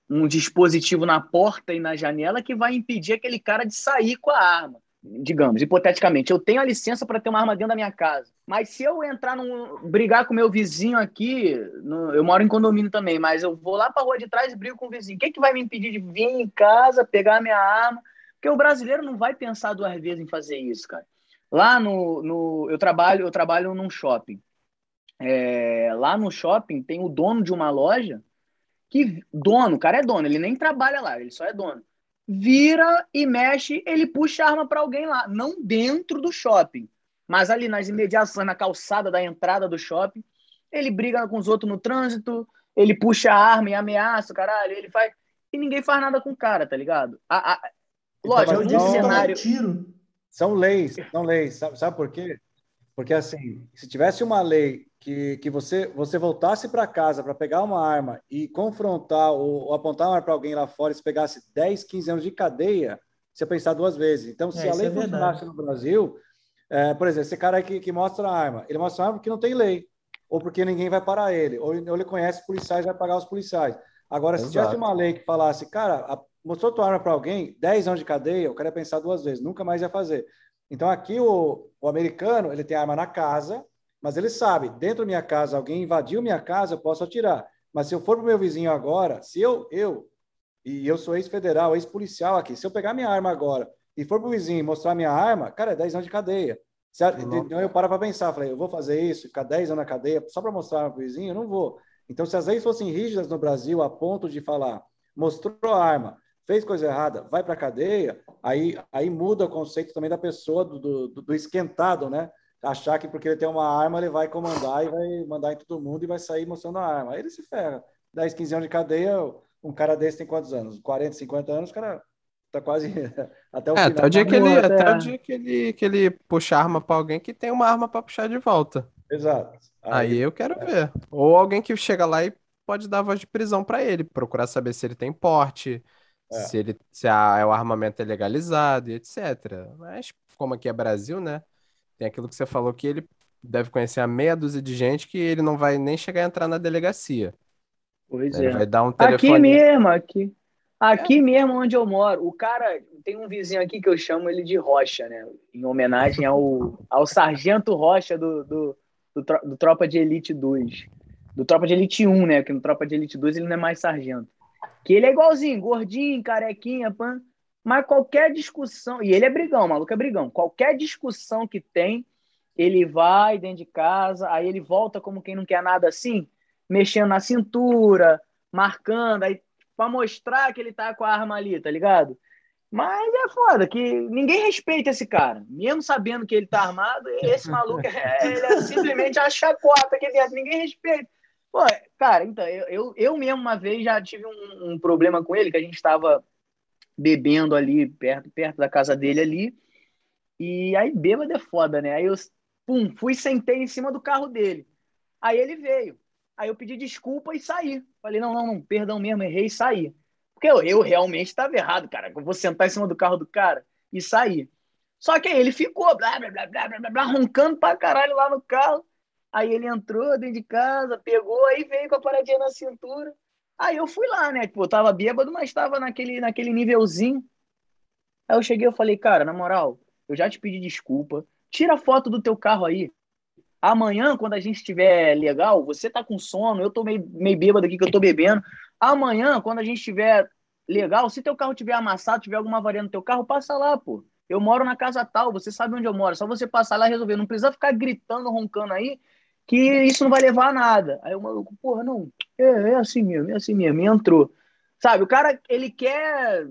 um dispositivo na porta e na janela que vai impedir aquele cara de sair com a arma. Digamos, hipoteticamente, eu tenho a licença para ter uma arma dentro da minha casa. Mas se eu entrar num. brigar com meu vizinho aqui, no, eu moro em condomínio também, mas eu vou lá para rua de trás e brigo com o vizinho. O que, é que vai me impedir de vir em casa, pegar a minha arma? Porque o brasileiro não vai pensar duas vezes em fazer isso, cara. Lá no, no eu trabalho, eu trabalho num shopping. é, lá no shopping tem o dono de uma loja que dono, o cara é dono, ele nem trabalha lá, ele só é dono. Vira e mexe, ele puxa arma para alguém lá, não dentro do shopping, mas ali nas imediações, na calçada da entrada do shopping, ele briga com os outros no trânsito, ele puxa a arma e ameaça, caralho, ele faz e ninguém faz nada com o cara, tá ligado? A, a... Então, Lógico, mas um não- cenário. Tiro. São leis, são leis. Sabe, sabe por quê? Porque assim, se tivesse uma lei que, que você você voltasse para casa para pegar uma arma e confrontar ou, ou apontar uma arma para alguém lá fora e se pegasse 10, 15 anos de cadeia, você ia pensar duas vezes. Então, se É, a lei é funcionasse no Brasil, é, por exemplo, esse cara aí que, que mostra a arma, ele mostra a arma porque não tem lei, ou porque ninguém vai parar ele, ou, ou ele conhece policiais e vai pagar os policiais. Agora, se Exato. tivesse uma lei que falasse, cara, a- mostrou tua arma para alguém, 10 anos de cadeia, o cara ia pensar duas vezes, nunca mais ia fazer. Então, aqui o, o americano, ele tem arma na casa, mas ele sabe, dentro da minha casa, alguém invadiu minha casa, eu posso atirar. Mas se eu for pro meu vizinho agora, se eu, eu, e eu sou ex-federal, ex-policial aqui, se eu pegar minha arma agora e for pro vizinho e mostrar minha arma, cara, é 10 anos de cadeia. Se então eu paro para pensar, falei, eu vou fazer isso, ficar 10 anos na cadeia só para mostrar a arma pro vizinho? Eu não vou. Então, se as leis fossem rígidas no Brasil a ponto de falar, mostrou a arma, fez coisa errada, vai para a cadeia, aí, aí muda o conceito também da pessoa, do, do, do esquentado, né? Achar que porque ele tem uma arma, ele vai comandar e vai mandar em todo mundo e vai sair mostrando a arma. Aí ele se ferra. 10, 15 anos de cadeia, um cara desse tem quantos anos? 40, 50 anos, o cara tá quase até o É, final. até o dia que ele, até até. o dia que ele, que ele puxa arma pra alguém que tem uma arma pra puxar de volta. Exato. Aí eu quero ver. Ou alguém que chega lá e pode dar voz de prisão pra ele, procurar saber se ele tem porte, É. se ele se a- o armamento é legalizado e etc. Mas como aqui é Brasil, né? Tem aquilo que você falou que ele deve conhecer a meia dúzia de gente que ele não vai nem chegar a entrar na delegacia. Pois Ele é. vai dar um Aqui telefone. mesmo, aqui. Aqui mesmo onde eu moro, o cara tem um vizinho aqui que eu chamo ele de Rocha, né? Em homenagem ao, ao Sargento Rocha do, do, do, do Tropa de Elite 2. Do Tropa de Elite 1, né? Que no Tropa de Elite 2 ele não é mais sargento. Que ele é igualzinho, gordinho, carequinha, pan. Mas qualquer discussão. E ele é brigão, maluco é brigão. Qualquer discussão que tem, ele vai dentro de casa, aí ele volta como quem não quer nada assim, mexendo na cintura, marcando, aí pra mostrar que ele tá com a arma ali, tá ligado? Mas é foda, que ninguém respeita esse cara. Mesmo sabendo que ele tá armado, esse maluco é, ele é simplesmente a chacota aqui dentro, ninguém respeita. Pô, cara, então, eu, eu, eu mesmo uma vez já tive um, um problema com ele, que a gente estava bebendo ali perto, perto da casa dele ali. E aí bêbado é foda, né? Aí eu pum, fui sentei em cima do carro dele. Aí ele veio. Aí eu pedi desculpa e saí. Falei, não, não, não, perdão mesmo, errei e saí. Porque eu, eu realmente estava errado, cara. Eu vou sentar em cima do carro do cara e sair. Só que aí ele ficou, blá, blá, blá, blá, blá, blá, roncando pra caralho lá no carro. Aí ele entrou dentro de casa, pegou, aí veio com a paradinha na cintura. Aí eu fui lá, né? Tipo, eu tava bêbado, mas tava naquele, naquele nívelzinho. Aí eu cheguei e falei, cara, na moral, eu já te pedi desculpa. Tira foto do teu carro aí. Amanhã, quando a gente estiver legal, você tá com sono, eu tô meio, meio bêbado aqui que eu tô bebendo. Amanhã, quando a gente estiver legal, se teu carro tiver amassado, tiver alguma avaria no teu carro, passa lá, pô. Eu moro na casa tal, você sabe onde eu moro. Só você passar lá e resolver. Não precisa ficar gritando, roncando aí, que isso não vai levar a nada. Aí o maluco, porra, não, é, é assim mesmo, é assim mesmo. E entrou. Sabe, o cara, ele quer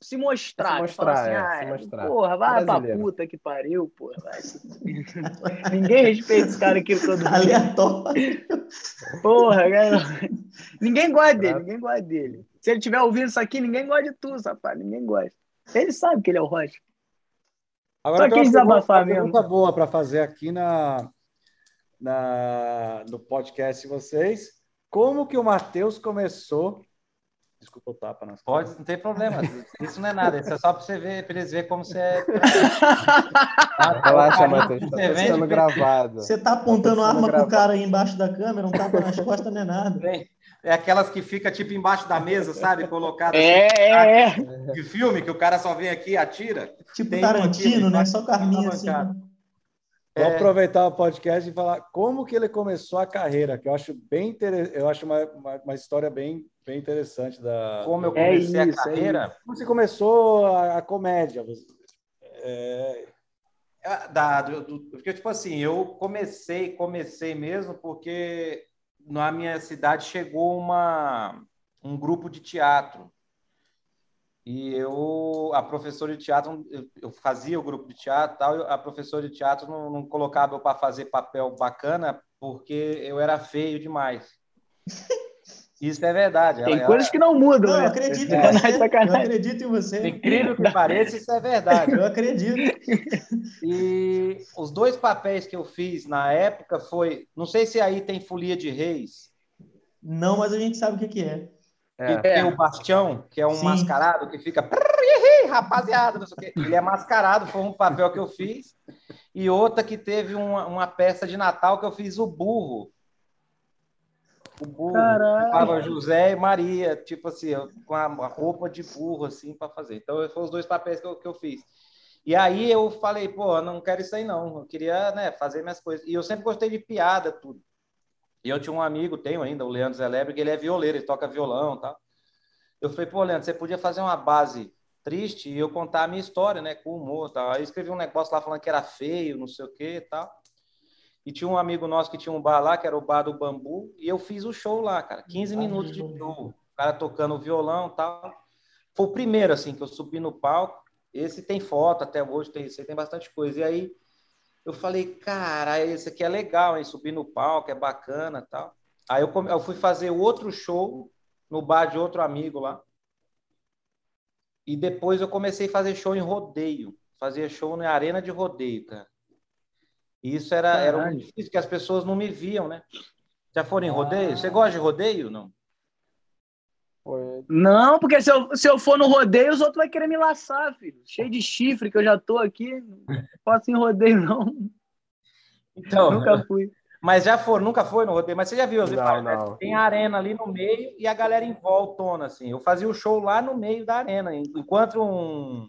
se mostrar. Se mostrar, assim, é, ah, se mostrar. Porra, vai pra Brasileiro. puta que pariu, porra. vai. Ninguém respeita esse cara aqui todo. Aleatório. Porra, cara. Ninguém gosta dele, ninguém gosta dele. Se ele estiver ouvindo isso aqui, ninguém gosta de tu, safado. Ninguém gosta. Ele sabe que ele é o Rocha. Agora Só quis uma pergunta- desabafar uma pergunta boa para fazer aqui na, na, no podcast de vocês. Como que o Matheus começou? Desculpa o tapa nas Pode, não tem problema. Isso não é nada. Isso é só para você ver, para eles verem como você é. Relaxa, Matheus, tá Você sendo gravado. Você tá apontando Tá arma pro cara aí embaixo da câmera, um tapa nas costas não é nada. É aquelas que fica tipo embaixo da mesa, sabe? Colocada É, é, é. assim, de filme, que o cara só vem aqui e atira. Tipo Tem um aqui, Tarantino, né? embaixo Só carminha da assim. bancada. Vou É. aproveitar o podcast e falar como que ele começou a carreira, que eu acho bem inter... eu acho uma, uma, uma história bem, bem interessante da. Como eu É comecei isso, a é carreira, Como você começou a, a comédia? Você- É, É, da, do, do, porque, tipo assim, eu comecei, comecei mesmo porque na minha cidade chegou uma, um grupo de teatro. E eu, a professora de teatro, eu, fazia o grupo de teatro tal, a professora de teatro não, não colocava eu para fazer papel bacana porque eu era feio demais. Isso é verdade. Tem ela, coisas ela... que não mudam. Não, né? eu acredito em você. Eu acredito em você. Incrível que pareça, isso é verdade. Eu acredito. E os dois papéis que eu fiz na época foi. Não sei se aí tem Folia de Reis. Não, mas a gente sabe o que, que é. É. tem o Bastião, que é um Sim. mascarado que fica. Rapaziada, não sei o quê. Ele é mascarado, foi um papel que eu fiz. E outra que teve uma, uma peça de Natal que eu fiz o burro o burro. Caralho. José e Maria, tipo assim, com a roupa de burro, assim, para fazer. Então, foram os dois papéis que eu, que eu fiz. E aí eu falei, pô, não quero isso aí não. Eu queria, né, fazer minhas coisas. E eu sempre gostei de piada, tudo. E eu tinha um amigo, tenho ainda, o Leandro Zelebre, que ele é violeiro, ele toca violão tal. Eu falei, pô, Leandro, você podia fazer uma base triste e eu contar a minha história, né, com humor tal. Aí eu escrevi um negócio lá falando que era feio, não sei o que e tal. E tinha um amigo nosso que tinha um bar lá, que era o Bar do Bambu, e eu fiz o show lá, cara. 15 minutos de show. O cara tocando violão tal. Foi o primeiro, assim, que eu subi no palco. Esse tem foto até hoje, tem, tem bastante coisa. E aí eu falei, cara, esse aqui é legal, hein? Subir no palco, é bacana tal. Aí eu, eu fui fazer outro show no bar de outro amigo lá. E depois eu comecei a fazer show em rodeio. Fazia show na arena de rodeio, cara. E isso era, era muito difícil, porque as pessoas não me viam, né? Já foram em rodeio? Você gosta de rodeio, não? Não, porque se eu, se eu for no rodeio, os outros vão querer me laçar, filho. Cheio de chifre que eu já tô aqui. Não posso ir em rodeio, não. Então, nunca fui. Mas já foram, nunca foi no rodeio. Mas você já viu, não, não. tem a arena ali no meio e a galera em voltona, assim. Eu fazia o show lá no meio da arena. Enquanto um,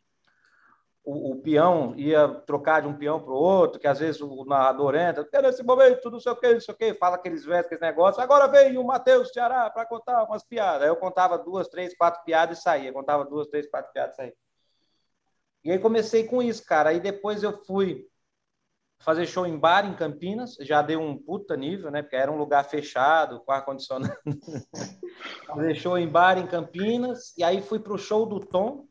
o, o, peão ia trocar de um peão para o outro, que às vezes o narrador entra, nesse momento, não sei o que, não sei o que, fala aqueles versos, aqueles negócios. Agora vem o Matheus Ceará para contar umas piadas. Aí eu contava duas, três, quatro piadas e saía. Contava duas, três, quatro piadas e saía. E aí comecei com isso, cara. Aí depois eu fui fazer show em bar em Campinas, já deu um puta nível, né? Porque era um lugar fechado, com ar-condicionado. fazer show em bar em Campinas, e aí fui para o show do Tom,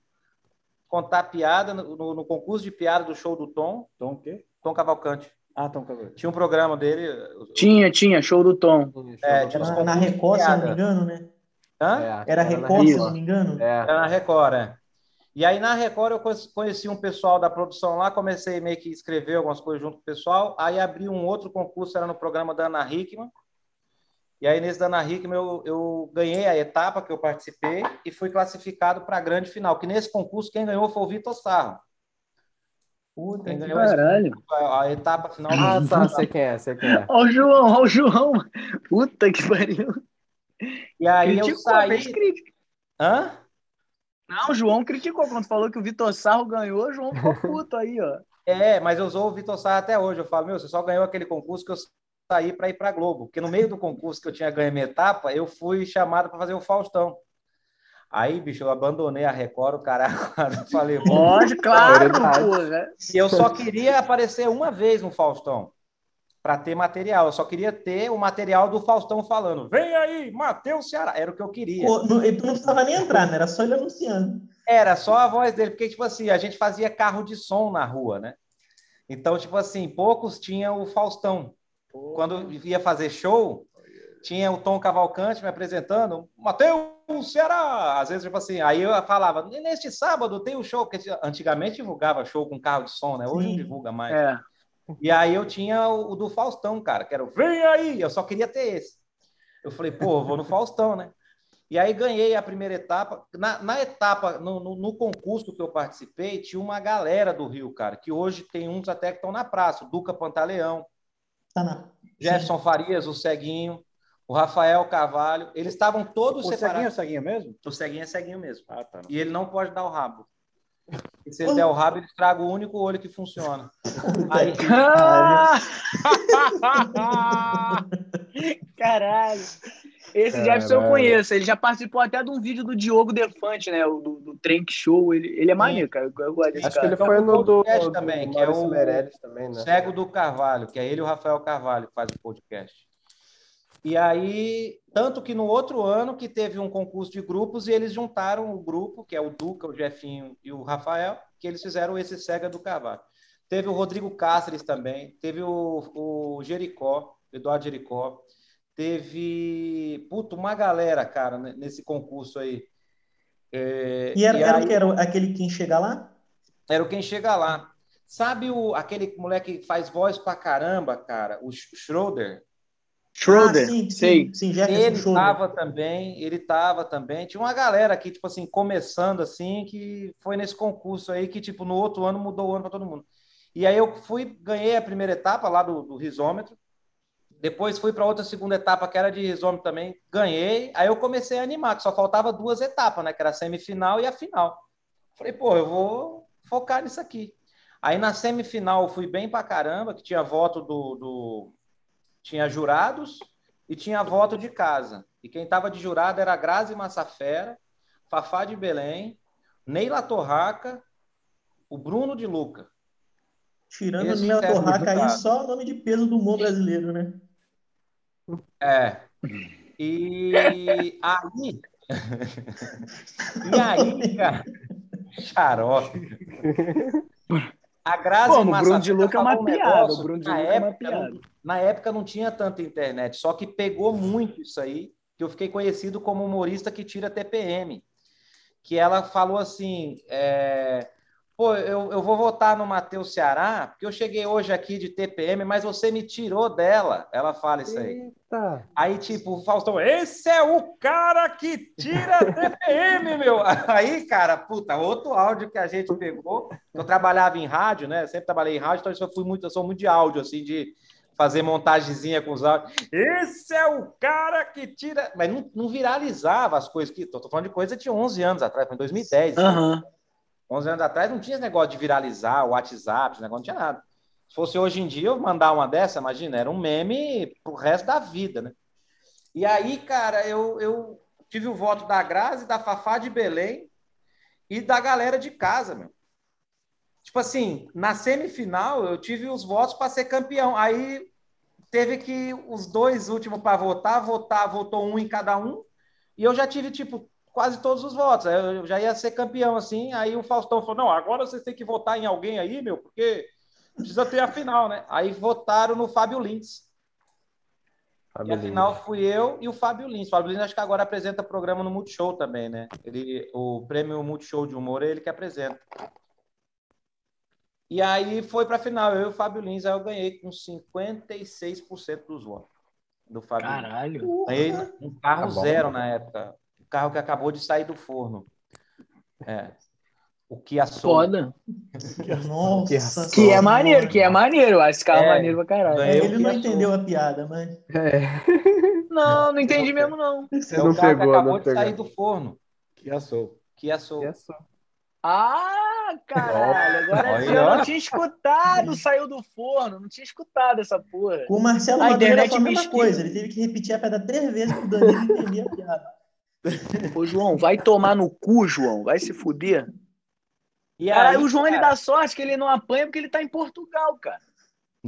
contar piada no, no, no, concurso de piada do show do Tom. Tom o quê? Tom Cavalcante. Ah, Tom Cavalcante. Tinha um programa dele. Tinha, tinha, show do Tom. É, tinha na, na Record, se não me engano, né? Hã? É, era Record, se não me engano? É. Era na Record, é. E aí na Record eu conheci um pessoal da produção lá, comecei meio que escrever algumas coisas junto com o pessoal, aí abri um outro concurso, era no programa da Ana Hickman, e aí, nesse da Ana Hickman, eu, eu ganhei a etapa que eu participei e fui classificado para a grande final. Que nesse concurso, quem ganhou foi o Vitor Sarro. Puta quem ganhou caralho. Esse, a etapa final. Ah, tá, sei quem é, sei quem é. Ó o João, ó o João. Puta que pariu. E aí criticou, eu saí... crítica. Hã? Não, o João criticou. Quando falou que o Vitor Sarro ganhou, o João ficou puto aí, ó. É, mas eu sou o Vitor Sarro até hoje. Eu falo, meu, você só ganhou aquele concurso que eu sair para ir para a Globo, porque no meio do concurso que eu tinha ganho minha etapa, eu fui chamado para fazer o Faustão. Aí, bicho, eu abandonei a Record, o cara falei, pode, claro, porra. E eu só queria aparecer uma vez no Faustão para ter material. Eu só queria ter o material do Faustão falando: "Vem aí, Matheus Ceará". Era o que eu queria. Pô, não, ele não precisava nem entrar, né? Era só ele anunciando. Era só a voz dele, porque tipo assim, a gente fazia carro de som na rua, né? Então, tipo assim, poucos tinham o Faustão. Quando ia fazer show, tinha o Tom Cavalcante me apresentando, Matheus Ceará, às vezes, tipo assim, aí eu falava, neste sábado tem o um show, porque antigamente divulgava show com carro de som, né? Hoje Sim. não divulga mais. É. E aí eu tinha o, o, do Faustão, cara, que era o Vem aí! Eu só queria ter esse. Eu falei, pô, vou no Faustão, né? E aí ganhei a primeira etapa. Na, na etapa, no, no, no, concurso que eu participei, tinha uma galera do Rio, cara, que hoje tem uns até que estão na praça, o Duca Pantaleão, Tá na... Jefferson Farias, o Ceguinho, o Rafael Carvalho, eles estavam todos o separados. O Ceguinho é Ceguinho mesmo? O Ceguinho é Ceguinho mesmo. Ah, tá. E ele não pode dar o rabo. E se ele der o rabo, ele estraga o único olho que funciona. Aí... Caralho! Esse Caralho. Jefferson eu conheço. Ele já participou até de um vídeo do Diogo Defante, né? O, do, do Trank Show, ele, ele é maneiro, cara. Eu, eu gosto desse Acho que cara. ele foi no do, podcast do também, que é o- Meirelles também, né? Cego do Carvalho, que é ele e o Rafael Carvalho que faz o podcast. E aí, tanto que no outro ano que teve um concurso de grupos e eles juntaram o grupo, que é o Duca, o Jefinho e o Rafael, que eles fizeram esse Cega do Carvalho. Teve o Rodrigo Cáceres também, teve o, o Jericó, Eduardo Jericó, teve, puto, uma galera, cara, ne- nesse concurso aí. É, E era, e era aí- o que? Era aquele quem chega lá? era o quem chega lá. Sabe o, aquele moleque que faz voz pra caramba, cara? O Sch- Schroeder? Schroeder, Ah, sim, sei. sim, Ele Schroeder. tava também, ele tava também. Tinha uma galera aqui, tipo assim, começando assim, que foi nesse concurso aí, que, tipo, no outro ano mudou o ano para todo mundo. E aí eu fui, ganhei a primeira etapa lá do, do risômetro. Depois fui para outra segunda etapa, que era de risômetro também, ganhei. Aí eu comecei a animar, que só faltava duas etapas, né? Que era a semifinal e a final. Falei, pô, eu vou focar nisso aqui. Aí na semifinal eu fui bem pra caramba, que tinha voto do, do- tinha jurados e tinha voto de casa. E quem estava de jurado era Grazi Massafera, Fafá de Belém, Neila Torraca, o Bruno de Luca. Tirando Esse Nila é Torraca aí, só nome de peso do humor brasileiro, né? É. E aí. e aí, cara. Xarope. A Grazi Pô, o Bruno de Luca é uma um piada, o Bruno de na Luca é uma época, piada. não- Na época não tinha tanta internet, só que pegou muito isso aí, que eu fiquei conhecido como humorista que tira TPM. Que ela falou assim: é, pô, eu, eu vou votar no Matheus Ceará, porque eu cheguei hoje aqui de TPM, mas você me tirou dela. Ela fala isso aí. Eita. Aí, tipo, o Faustão, esse é o cara que tira TPM, meu. Aí, cara, puta, outro áudio que a gente pegou. Eu trabalhava em rádio, né? Sempre trabalhei em rádio, então eu fui muito, eu sou muito de áudio, assim, de fazer montagenzinha com os áudios. Esse é o cara que tira. Mas não, não viralizava as coisas que. Tô, tô falando de coisa de 11 anos atrás, foi em 2010. né? Aham. 11 anos atrás não tinha esse negócio de viralizar o WhatsApp, esse negócio não tinha nada. Se fosse hoje em dia, eu mandar uma dessa, imagina, era um meme pro resto da vida, né? E aí, cara, eu, eu tive o voto da Grazi, da Fafá de Belém e da galera de casa, meu. Tipo assim, na semifinal eu tive os votos para ser campeão. Aí teve que os dois últimos para votar, votar, votou um em cada um. E eu já tive, tipo, quase todos os votos. Eu já ia ser campeão, assim. Aí o Faustão falou: não, agora vocês têm que votar em alguém aí, meu, porque precisa ter a final, né? Aí votaram no Fábio Lins. E a final fui eu e o Fábio Lins. O Fábio Lins acho que agora apresenta programa no Multishow também, né? Ele, o prêmio Multishow de Humor é ele que apresenta. E aí foi para a final, eu e o Fábio Lins, aí eu ganhei com 56% dos votos do Fábio Lins. Caralho. Ganhei um carro Tá bom. zero na época. Carro que acabou de sair do forno. É. O Kia Soul. Foda. Nossa. Que é maneiro, que é maneiro. Esse carro é É. maneiro pra caralho. Ele não entendeu a piada, mas. Não, não entendi mesmo, não. É Não o carro pegou, que acabou não de pegou. sair do forno. Que assou. Kia Soul. Ah, caralho. Agora Olha. eu não tinha escutado, saiu do forno. Não tinha escutado essa porra. Com o Marcelo A Madureira internet foi a me mesma coisa. Ele teve que repetir a piada três vezes pro Danilo entender a piada. Ô, João, vai tomar no cu, João. Vai se fuder. E aí, o João ele cara, dá sorte que ele não apanha porque ele tá em Portugal, cara.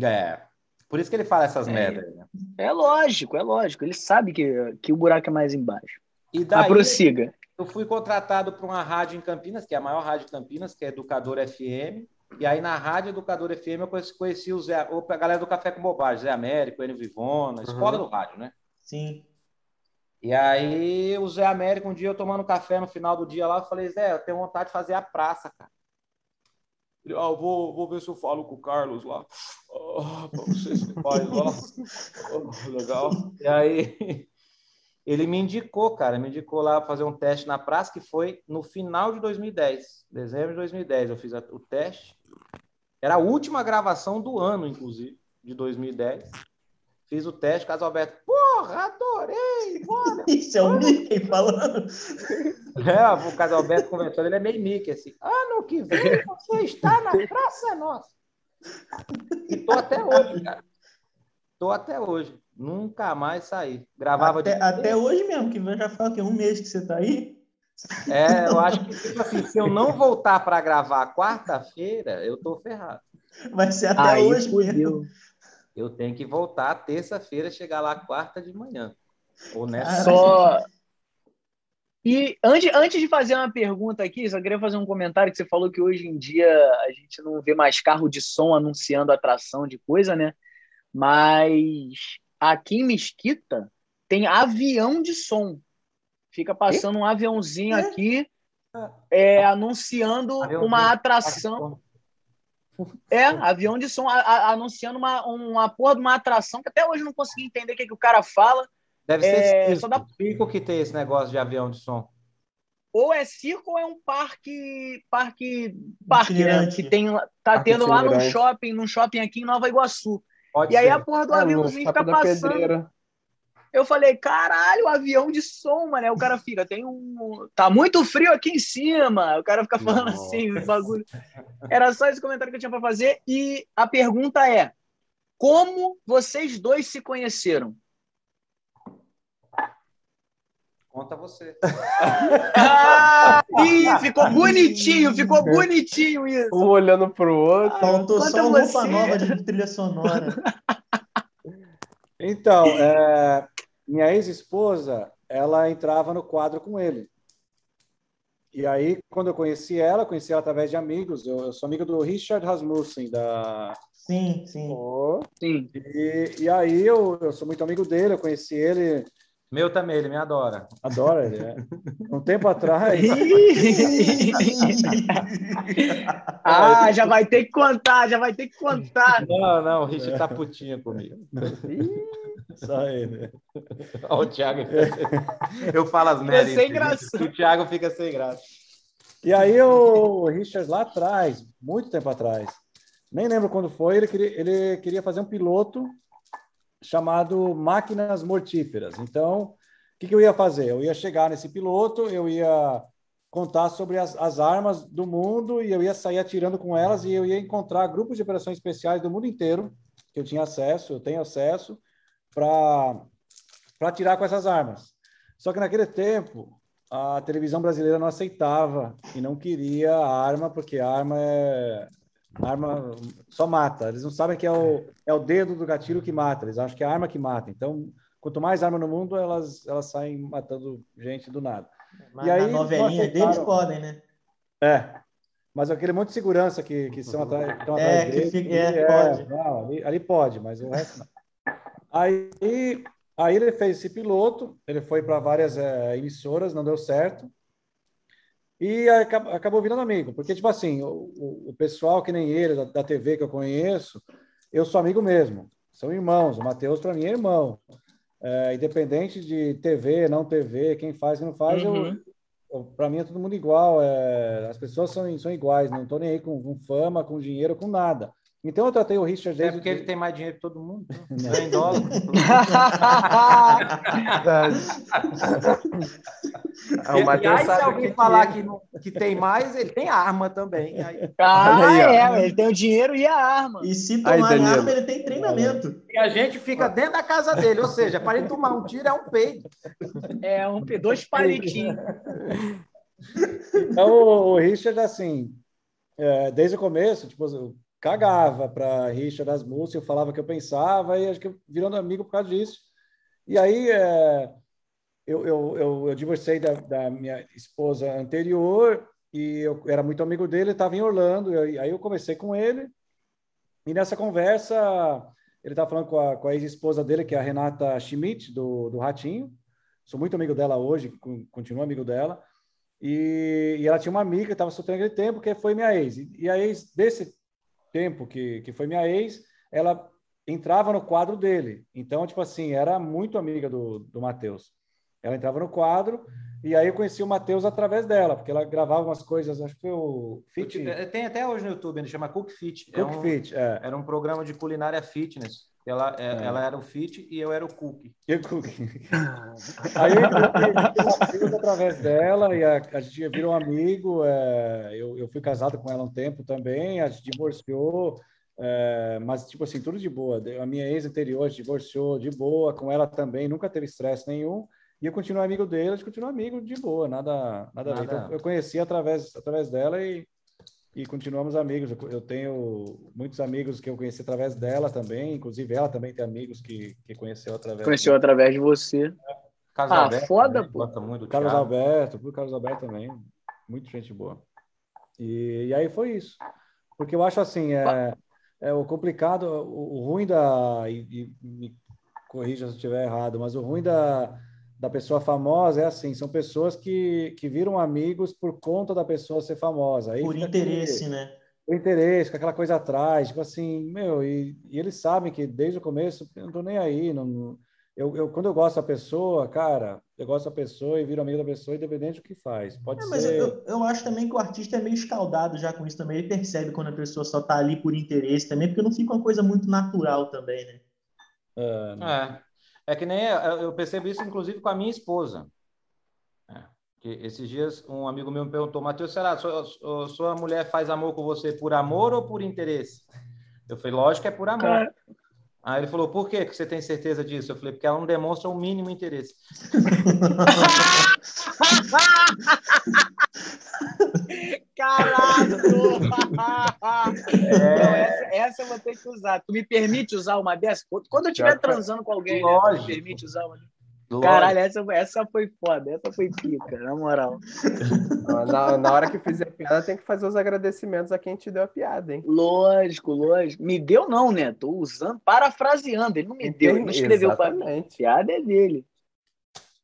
É. Por isso que ele fala essas É. merdas. Né? É lógico, é lógico. Ele sabe que, que o buraco é mais embaixo. E Mas daí prossiga. eu fui contratado para uma rádio em Campinas, que é a maior rádio de Campinas, que é Educador FM. E aí na rádio Educador FM eu conheci, conheci o Zé, a galera do Café com Bobagem, Zé Américo, Enio Vivona, escola do rádio, né? Sim. E aí o Zé Américo, um dia eu tomando café no final do dia lá, eu falei, Zé, eu tenho vontade de fazer a praça, cara. Ele, ah, vou, vou ver se eu falo com o Carlos lá. Ah, pra você se faz lá. Ah, legal. E aí ele me indicou, cara, me indicou lá fazer um teste na praça, que foi no final de 2010, dezembro de 2010. Eu fiz o teste. Era a última gravação do ano, inclusive, de 2010. Fiz o teste, Caso Alberto, porra, adorei! Olha, Isso é o Mickey falando. é, o Caso Alberto conversando, ele é meio Mickey, assim. Ano que vem você está na Praça Nossa. E tô até hoje, cara. Tô até hoje. Nunca mais saí. Gravava Até, de... até hoje mesmo, que já fala que é um mês que você tá aí. É, eu acho que, tipo assim, se eu não voltar para gravar quarta-feira, eu tô ferrado. Vai ser até Aí hoje fudeu. mesmo. Eu tenho que voltar terça-feira, chegar lá quarta de manhã. Ou nessa. Só. E antes, antes de fazer uma pergunta aqui, só queria fazer um comentário que você falou que hoje em dia a gente não vê mais carro de som anunciando atração de coisa, né? Mas aqui em Mesquita tem avião de som. Fica passando um aviãozinho É? aqui é, anunciando uma atração. É, avião de som a- a- anunciando uma, uma porra de uma atração que até hoje eu não consegui entender o que, que o cara fala. Deve É, ser circo. só dá- circo que tem esse negócio de avião de som. ou é circo ou é um parque parque parque né? Que tem lá- tá Parque tendo lá no itinerante. shopping num shopping aqui em Nova Iguaçu Pode e aí ser. a porra do É, aviãozinho fica da passando Pedreira. Eu falei caralho avião de som mano Aí o cara fica tem um tá muito frio aqui em cima o cara fica falando Nossa. assim o bagulho era só esse comentário que eu tinha para fazer e a pergunta é como vocês dois se conheceram Conta você. ah, ih, ficou bonitinho ficou bonitinho isso Um olhando pro outro. Faltou Conta só uma roupa nova de trilha sonora. Então, é, minha ex-esposa, ela entrava no quadro com ele. E aí, quando eu conheci ela, conheci ela através de amigos. Eu, eu sou amigo do Richard Rasmussen, da... Sim, sim. Pô, sim E, e aí eu, eu sou muito amigo dele, eu conheci ele, Meu também, ele me adora. adoro ele. é. Um tempo atrás, ah, já vai ter que contar, já vai ter que contar. Não, não, o Richard tá putinha comigo. só ele. Olha o Thiago. Eu falo as merdas. sem em graça. O Thiago fica sem graça. E aí o Richard lá atrás, muito tempo atrás, nem lembro quando foi, ele queria, ele queria fazer um piloto chamado Máquinas Mortíferas. Então, o que, que eu ia fazer? Eu ia chegar nesse piloto, eu ia contar sobre as, as armas do mundo e eu ia sair atirando com elas e eu ia encontrar grupos de operações especiais do mundo inteiro, que eu tinha acesso, eu tenho acesso, para atirar com essas armas. Só que naquele tempo, a televisão brasileira não aceitava e não queria a arma, porque a arma é. A arma só mata. Eles não sabem que é o, é o dedo do gatilho que mata, eles acham que é a arma que mata. Então, quanto mais arma no mundo, elas, elas saem matando gente do nada. Mas E aí, na novelinha não deles podem, né? É. Mas aquele monte de segurança que, que são atrás, que estão É, atrás que fica- é, ele pode. não, ali, ali pode, mas o resto não. Aí, aí ele fez esse piloto, ele foi para várias eh, emissoras, não deu certo. E aí acab- acabou virando amigo, porque, tipo assim, o, o- pessoal que nem ele, da, da TV que eu conheço, eu sou amigo mesmo. São irmãos. O Matheus, para mim, é irmão. É, independente de TV, não TV, quem faz, quem não faz, Uhum. para mim é todo mundo igual. é, as pessoas são, são iguais, não estou nem aí com, com fama, com dinheiro, com nada. Então eu tratei o Richard É desde porque ele tem mais dinheiro que todo mundo. Não. Ganha em dólar. Ah, o E- aí, se alguém que- falar que, não- que tem mais, ele tem arma também. Aí- Ah, aí, é, ele tem o dinheiro e a arma. E se Aí, tomar Danilo. arma, ele tem treinamento. E a gente fica dentro da casa dele, ou seja, para ele tomar um tiro é um peido. É, um, dois palitinhos. Então, o Richard, assim, é, desde o começo, tipo, cagava para Richard as músicas, eu falava o que eu pensava, e acho que virando amigo por causa disso. E aí, é, eu, eu, eu, eu divorciei da, da minha esposa anterior, e eu era muito amigo dele, estava em Orlando, e aí eu conversei com ele, e nessa conversa, ele estava falando com a, com a ex-esposa dele, que é a Renata Schmidt, do, do Ratinho, sou muito amigo dela hoje, con- continuo amigo dela, e, e ela tinha uma amiga que estava solteira naquele tempo, que foi minha ex. E, e a ex, desse tempo que, que foi minha ex, ela entrava no quadro dele. Então, tipo assim, era muito amiga do, do Matheus. Ela entrava no quadro, e aí eu conheci o Matheus através dela, porque ela gravava umas coisas, acho que foi o Fit, Tem até hoje no YouTube, ele chama Cook Fit. É Cook um- Fit, é. Era um programa de culinária fitness. Ela, é- É. ela era o fit e eu era o cook. E o Cook. Aí eu Matheus através dela e a, a gente virou amigo. é, eu, eu fui casado com ela um tempo também, a gente divorciou, é, mas tipo assim, tudo de boa. A minha ex anterior divorciou de boa, com ela também, nunca teve estresse nenhum. E eu continuo amigo dele, a gente continua amigo de boa, nada, nada, nada. Então, eu conheci através, através dela e, e continuamos amigos. Eu, tenho muitos amigos que eu conheci através dela também, inclusive ela também tem amigos que, que conheceu através Conheceu de... através de você. Carlos ah, Alberto, foda, também, pô. Carlos Thiago. Alberto, o Carlos Alberto também, muito gente boa. E, e aí foi isso. Porque eu acho assim, é, é o complicado, o, o ruim da. E, e, me corrija se eu estiver errado, mas o ruim da, da pessoa famosa é assim: são pessoas que, que viram amigos por conta da pessoa ser famosa. Aí por interesse, aquele, né? Por interesse, com aquela coisa atrás, tipo assim, meu, e, e eles sabem que desde o começo eu não tô nem aí, não, eu, eu, quando eu gosto da pessoa, cara, eu gosto da pessoa e viro amigo da pessoa, independente do que faz. Pode é, mas ser. Eu, eu acho também que o artista é meio escaldado já com isso também. Ele percebe quando a pessoa só tá ali por interesse também, porque não fica uma coisa muito natural também, né? É, é, é que nem eu percebo isso, inclusive, com a minha esposa. É, que esses dias um amigo meu me perguntou, Matheus, será sua, sua mulher faz amor com você por amor ou por interesse? Eu falei, lógico que é por amor. Cara, Aí ele falou, por que você tem certeza disso? Eu falei, porque ela não demonstra o mínimo interesse. Caralho! É... Não, essa, essa, eu vou ter que usar. Tu me permite usar uma dessa? Quando eu estiver transando com alguém, né, tu me permite usar uma dessa? Caralho, essa, essa foi foda, essa foi pica, na moral. Na, na hora que fizer a piada, tem que fazer os agradecimentos a quem te deu a piada, hein? Lógico, lógico. Me deu não, né? Tô usando, parafraseando. Ele não me deu, ele não escreveu para mim. Piada é dele.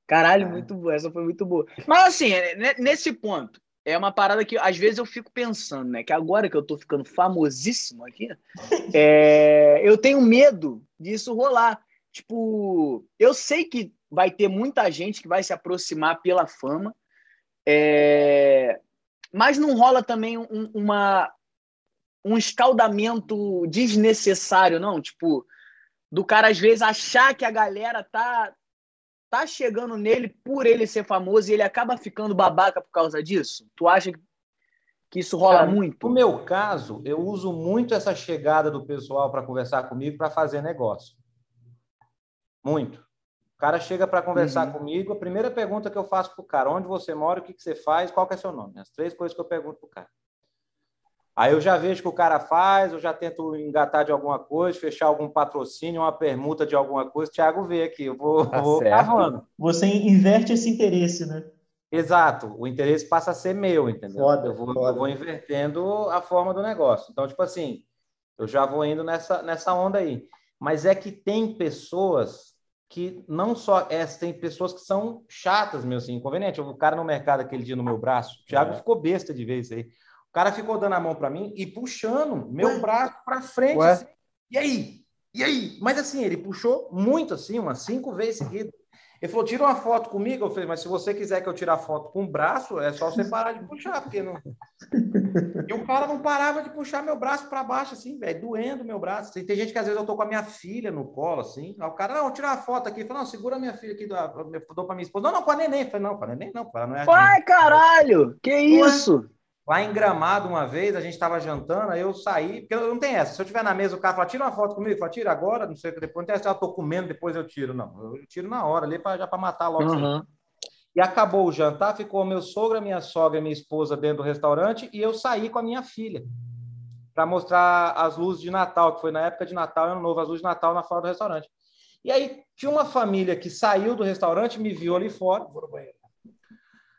Caralho, é. muito boa, essa foi muito boa. Mas assim, é, né, nesse ponto, é uma parada que às vezes eu fico pensando, né? Que agora que eu tô ficando famosíssimo aqui, é, eu tenho medo disso rolar. Tipo, eu sei que vai ter muita gente que vai se aproximar pela fama, é... mas não rola também um, uma, um escaldamento desnecessário, não? Tipo, do cara às vezes achar que a galera tá tá chegando nele por ele ser famoso e ele acaba ficando babaca por causa disso? Tu acha que isso rola Cara, muito? No meu caso, eu uso muito essa chegada do pessoal para conversar comigo para fazer negócio. Muito. O cara chega para conversar uhum. comigo, a primeira pergunta que eu faço para o cara, onde você mora, o que, que você faz, qual que é seu nome? As três coisas que eu pergunto para o cara. Aí eu já vejo que o cara faz, eu já tento engatar de alguma coisa, fechar algum patrocínio, uma permuta de alguma coisa. Thiago vê aqui, eu vou, tá vou cavando. Você inverte esse interesse, né? Exato, o interesse passa a ser meu, entendeu? Foda, eu, vou, foda. eu vou invertendo a forma do negócio. Então, tipo assim, eu já vou indo nessa, nessa onda aí. Mas é que tem pessoas que não só é, tem pessoas que são chatas, meu, assim, inconveniente. O cara no mercado aquele dia no meu braço, o Thiago é. ficou besta de vez aí. O cara ficou dando a mão para mim e puxando meu Ué? braço para frente. Assim. E aí? E aí? Mas assim, ele puxou muito assim, umas cinco vezes seguidas. Ele falou, tira uma foto comigo. Eu falei, mas se você quiser que eu tire a foto com o braço, é só você parar de puxar, porque não. e o cara não parava de puxar meu braço para baixo, assim, velho, doendo meu braço. E tem gente que às vezes eu tô com a minha filha no colo, assim. Aí o cara, não, tirar a foto aqui. Falei, não, segura a minha filha aqui, eu dou para minha esposa. Não, não, com a neném. Eu falei, não, com a neném não, ela não é. Vai, caralho! Que isso? Lá em Gramado, uma vez, a gente estava jantando, aí eu saí, porque não tem essa. Se eu estiver na mesa, o cara fala, tira uma foto comigo, fala, tira agora, não sei o que depois, não tem essa, eu tô comendo, depois eu tiro. Não, eu tiro na hora ali, pra, já para matar logo. Uhum. Assim. E acabou o jantar, ficou meu sogro, minha sogra e minha esposa dentro do restaurante, e eu saí com a minha filha para mostrar as luzes de Natal, que foi na época de Natal, ano novo, as luzes de Natal na fora do restaurante. E aí tinha uma família que saiu do restaurante, me viu ali fora, vou no banheiro.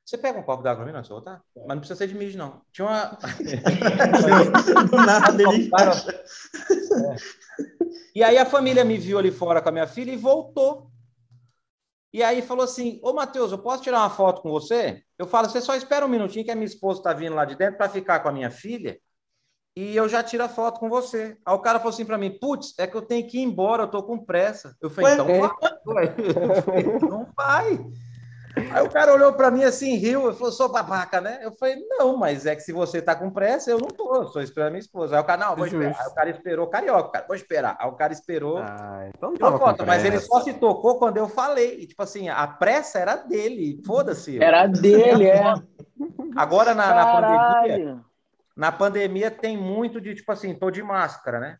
Você pega um copo d'água pra mim, não, se eu botar? Mas não precisa ser de mijo, não. Tinha uma. Do nada dele. É. E aí a família me viu ali fora com a minha filha e voltou. E aí falou assim: Ô Matheus, eu posso tirar uma foto com você? Eu falo, você só espera um minutinho que a minha esposa está vindo lá de dentro para ficar com a minha filha e eu já tiro a foto com você. Aí o cara falou assim para mim: Putz, é que eu tenho que ir embora, eu tô com pressa. Eu falei: Então vai. Não vai. Aí o cara olhou para mim assim, riu, e falou, sou babaca, né? Eu falei, não, mas é que se você tá com pressa, eu não tô, eu sou esperando minha esposa. Aí o cara, não, vou esperar. Aí o cara esperou, carioca, cara, vou esperar. Aí o cara esperou. Ah, então não foto, mas ele só se tocou quando eu falei. E, tipo assim, a pressa era dele, foda-se. Era dele, é. Agora na, na pandemia, na pandemia tem muito de, tipo assim, tô de máscara, né?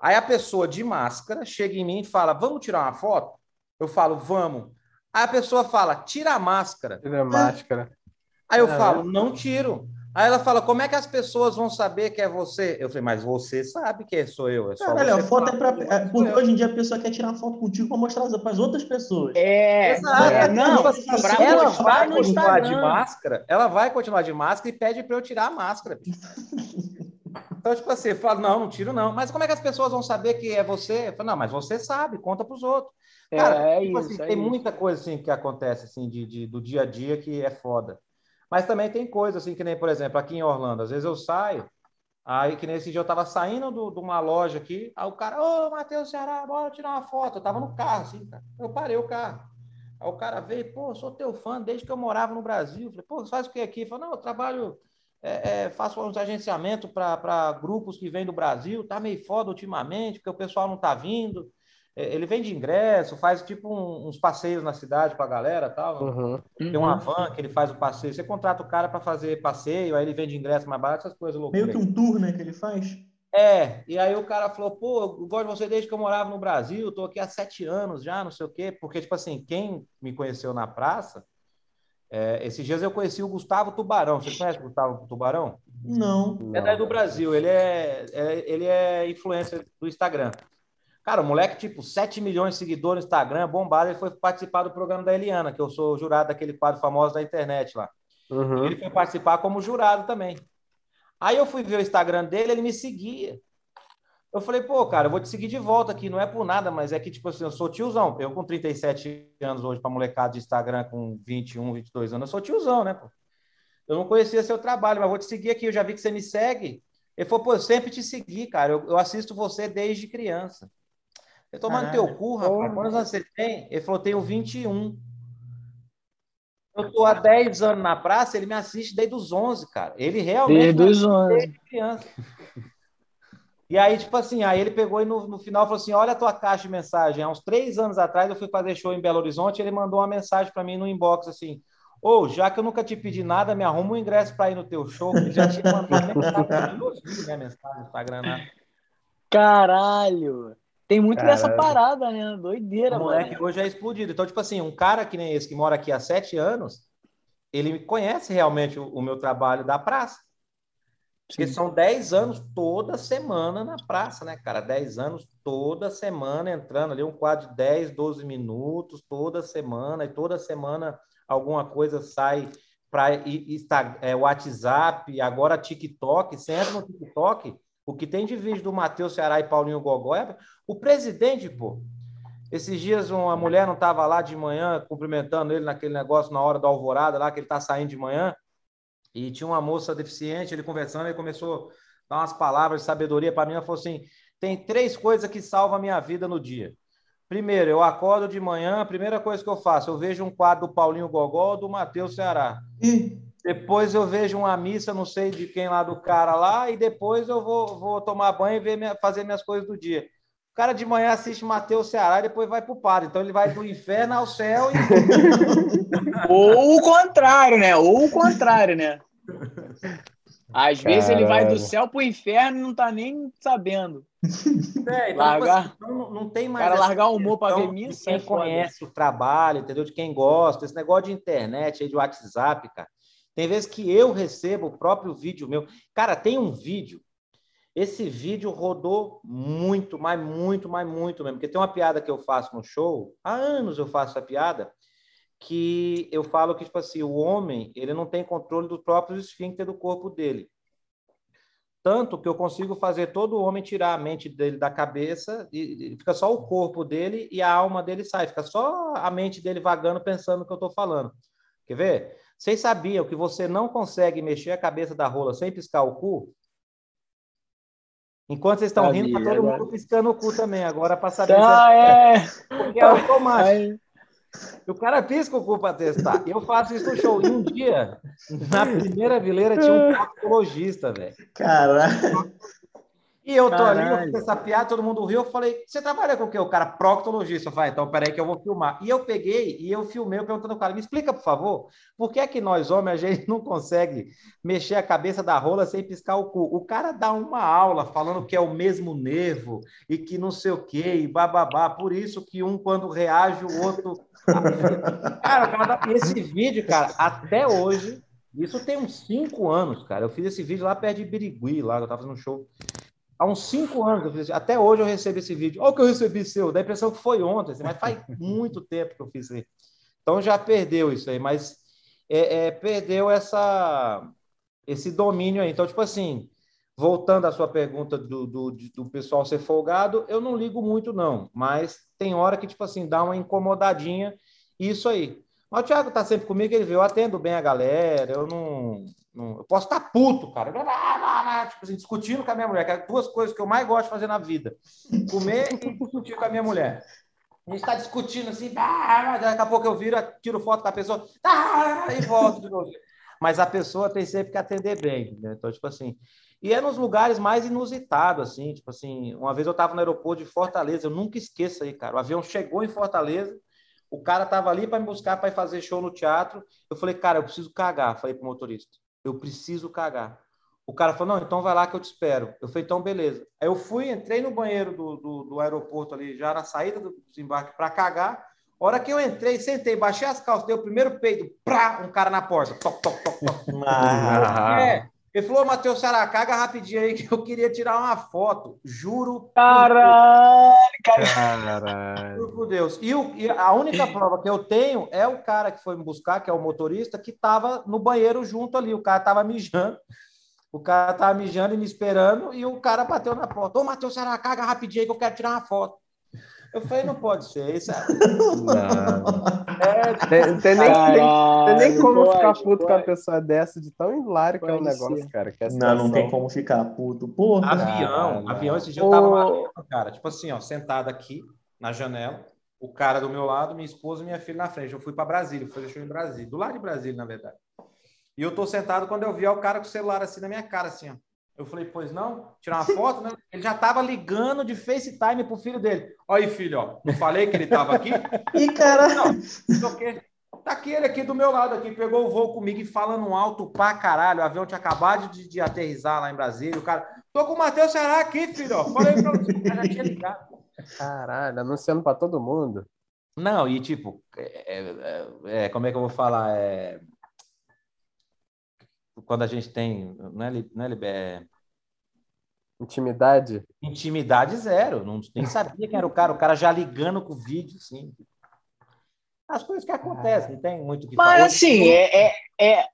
Aí a pessoa de máscara chega em mim e fala, vamos tirar uma foto? Eu falo, vamos. Aí a pessoa fala, tira a máscara. Tira a máscara. Aí eu É, falo, não tiro. Aí ela fala, como é que as pessoas vão saber que é você? Eu falei, mas você sabe que sou eu. É só Caralho, você a foto é pra. é, Porque hoje em dia a pessoa quer tirar foto contigo pra mostrar para as outras pessoas. É, Exato. é, não, pra ela vai continuar de máscara, ela vai continuar de máscara e pede para eu tirar a máscara. Então, tipo assim, eu falo, não, não tiro não. Mas como é que as pessoas vão saber que é você? Eu falo, não, mas você sabe, conta para os outros. Cara, é tipo isso, assim, é tem isso. muita coisa assim que acontece assim de, de- do dia a dia que é foda. Mas também tem coisa assim que nem, por exemplo, aqui em Orlando, às vezes eu saio, aí que nesse dia eu tava saindo do- de uma loja aqui, aí o cara, ô, Matheus Ceará, bora tirar uma foto. Eu tava no carro, assim, cara. Eu parei o carro. Aí o cara veio, pô, sou teu fã desde que eu morava no Brasil. Eu falei, pô, você faz o que aqui? Falou, não, eu trabalho, é, é, faço uns agenciamentos para grupos que vêm do Brasil, tá meio foda ultimamente, porque o pessoal não tá vindo. É, Ele vende ingresso, faz tipo um- uns passeios na cidade com a galera e tal. Uhum. Tem uma van que ele faz o passeio. Você contrata o cara para fazer passeio, aí ele vende ingresso mais barato, essas coisas loucuras. Meio que um tour, né, que ele faz. É, e aí o cara falou, pô, eu gosto de você desde que eu morava no Brasil, tô aqui há sete anos já, não sei o quê. Porque, tipo assim, quem me conheceu na praça, é, esses dias eu conheci o Gustavo Tubarão. Vocês conhecem o Gustavo Tubarão? Não. É daí do Brasil, ele é, é- ele é influencer do Instagram. Cara, o moleque, tipo, 7 milhões de seguidores no Instagram, bombado, ele foi participar do programa da Eliana, que eu sou jurado daquele quadro famoso da internet lá. Uhum. Ele foi participar como jurado também. Aí eu fui ver o Instagram dele, ele me seguia. Eu falei, pô, cara, eu vou te seguir de volta aqui, não é por nada, mas é que, tipo assim, eu sou tiozão. Eu com 37 anos hoje, pra molecada de Instagram com 21, 22 anos, eu sou tiozão, né, pô? Eu não conhecia seu trabalho, mas vou te seguir aqui, eu já vi que você me segue. Ele falou, pô, eu sempre te segui, cara, eu, eu assisto você desde criança. Eu tô tomando Caralho. teu cu, rapaz, quantos anos você tem? Ele falou, tenho 21. Eu tô há 10 anos na praça, ele me assiste desde os 11, cara. Ele realmente Desde os 11. desde criança. E aí, tipo assim, aí ele pegou e no, no final falou assim: Olha a tua caixa de mensagem. Há uns três anos atrás eu fui fazer show em Belo Horizonte ele mandou uma mensagem para mim no inbox assim: Ô, já que eu nunca te pedi nada, me arruma um ingresso para ir no teu show. Ele já tinha mandado mensagem, duas vezes, né, mensagem no Instagram. Né? Caralho! Tem muito Caralho. dessa parada, né? Doideira, O mano. moleque hoje é explodido. Então, tipo assim, um cara que nem esse, que mora aqui há sete anos, ele conhece realmente o, o meu trabalho da praça. Porque Sim. são 10 anos toda semana na praça, né, cara? 10 anos toda semana entrando ali, um quadro de 10, 12 minutos toda semana, e toda semana alguma coisa sai para é, WhatsApp, agora TikTok. Você entra no TikTok, o que tem de vídeo do Matheus Ceará e Paulinho Gogó é o presidente, pô. Esses dias uma mulher não estava lá de manhã cumprimentando ele naquele negócio na hora da alvorada lá, que ele está saindo de manhã. E tinha uma moça deficiente, ele conversando, ele começou a dar umas palavras de sabedoria para mim. Ela falou assim: tem três coisas que salvam a minha vida no dia. Primeiro, eu acordo de manhã, a primeira coisa que eu faço, eu vejo um quadro do Paulinho Gogó ou do Matheus Ceará. Depois eu vejo uma missa, não sei de quem lá do cara lá, e depois eu vou, vou tomar banho e ver minha- fazer minhas coisas do dia. O cara de manhã assiste Matheus Ceará e depois vai para o padre. Então ele vai do inferno ao céu e Ou o contrário, né? Ou o contrário, né? Às vezes ele vai do céu pro inferno e não tá nem sabendo. É, então, Largar- tipo assim, não, não tem mais cara largar o humor pra questão ver de missa quem é conhece o trabalho, entendeu? De quem gosta, esse negócio de internet aí, de WhatsApp, cara. Tem vezes que eu recebo o próprio vídeo meu. Cara, tem um vídeo. Esse vídeo rodou muito, mas muito, mas muito mesmo. Porque tem uma piada que eu faço no show, há anos eu faço essa piada, que eu falo que, tipo assim, o homem, ele não tem controle do próprio esfíncter do corpo dele. Tanto que eu consigo fazer todo homem tirar a mente dele da cabeça e fica só o corpo dele e a alma dele sai. Fica só a mente dele vagando pensando o que eu estou falando. Quer ver? Vocês sabiam que você não consegue mexer a cabeça da rola sem piscar o cu? Enquanto vocês estão Sabia, rindo, tá todo agora. mundo piscando o cu também. Agora para saber Ah, é. se é porque é automático. Aí, O cara pisca o cu para testar. Eu faço isso no show. E um dia, na primeira vileira, tinha um proctologista, velho. caralho. E eu tô ali, eu Caralho. fiz essa piada, todo mundo riu. Eu falei, você trabalha com o quê? O cara, proctologista. Eu falei, então peraí que eu vou filmar. E eu peguei e eu filmei, eu perguntando ao cara, me explica, por favor, por que é que nós, homens, a gente não consegue mexer a cabeça da rola sem piscar o cu? O cara dá uma aula falando que é o mesmo nervo e que não sei o quê, e bababá. Por isso que um, quando reage, o outro. Cara, esse vídeo, cara, até hoje, isso tem uns cinco anos, cara. Eu fiz esse vídeo lá perto de Birigui, lá, eu tava fazendo um show. Há uns cinco anos, eu fiz esse- até hoje eu recebo esse vídeo. Olha o que eu recebi seu, dá a impressão que foi ontem, assim, mas faz muito tempo que eu fiz isso aí. Então já perdeu isso aí, mas é, é, perdeu essa, esse domínio aí. Então, tipo assim, voltando à sua pergunta do, do, do pessoal ser folgado, eu não ligo muito, não, mas tem hora que, tipo assim, dá uma incomodadinha, isso aí. Mas o Thiago tá sempre comigo, ele vê, eu atendo bem a galera, eu não. Não- eu posso estar puto, cara. Tipo assim, discutindo com a minha mulher, que é duas coisas que eu mais gosto de fazer na vida: comer e discutir com a minha mulher. A gente está discutindo assim, daqui a pouco eu viro, tiro foto com a pessoa, e volto de novo. Mas a pessoa tem sempre que atender bem, né? Então, tipo assim. E é nos lugares mais inusitados, assim, tipo assim. Uma vez eu estava no aeroporto de Fortaleza, eu nunca esqueço aí, cara. O avião chegou em Fortaleza, o cara tava ali para me buscar para fazer show no teatro. Eu falei, cara, eu preciso cagar. Falei pro motorista, eu preciso cagar. O cara falou, não, então vai lá que eu te espero. Eu falei, então beleza. Aí eu fui, entrei no banheiro do, do, do aeroporto ali, já na saída do desembarque, para cagar. A hora que eu entrei, sentei, baixei as calças, dei o primeiro peido, prá, um cara na porta. Toc, toc, toc, toc. Ah, É. Ele falou, Matheus Ceará, caga rapidinho aí que eu queria tirar uma foto. Juro. Caralho, cara. Caralho. Juro por Deus. E, o- e a única prova que eu tenho é o cara que foi me buscar, que é o motorista, que estava no banheiro junto ali. O cara estava mijando. O cara estava mijando e me esperando, e o cara bateu na porta. Ô, Matheus Ceará, caga rapidinho aí que eu quero tirar uma foto. Eu falei, não pode ser. Isso é... Não. Tem, tem nem, tem, tem nem como pode, ficar puto com a pode. pessoa dessa, de tão hilário que é o Pode negócio, ser. cara. Que é Não, não tem como ficar puto. Porra. Avião, não. avião, esse dia eu tava avião, cara, tipo assim, ó, sentado aqui na janela, o cara do meu lado, minha esposa e minha filha na frente. Eu fui para Brasília, fui show em Brasília, do lado de Brasília, na verdade. E eu tô sentado quando eu vi ó, o cara com o celular assim na minha cara, assim, ó. Eu falei, pois não? Tirar uma foto, né? Ele já tava ligando de FaceTime pro filho dele. Olha aí, filho, ó. Não falei que ele tava aqui? E cara, Não. Tá aqui ele aqui do meu lado, aqui, pegou o voo comigo e falando alto pra caralho. O avião tinha acabado de, de aterrissar lá em Brasília. O cara, tô com o Matheus Ceará aqui, filho. Ó. Falei pra você, o cara já tinha ligado. Caralho, anunciando pra todo mundo. Não, e tipo, é, é, é, como é que eu vou falar? É, quando a gente tem, não é, não é, é Intimidade. intimidade zero, não, nem sabia quem era o cara, o cara já ligando com o vídeo, assim. As coisas que acontecem, não tem muito o que Mas falar. assim, é, é, é,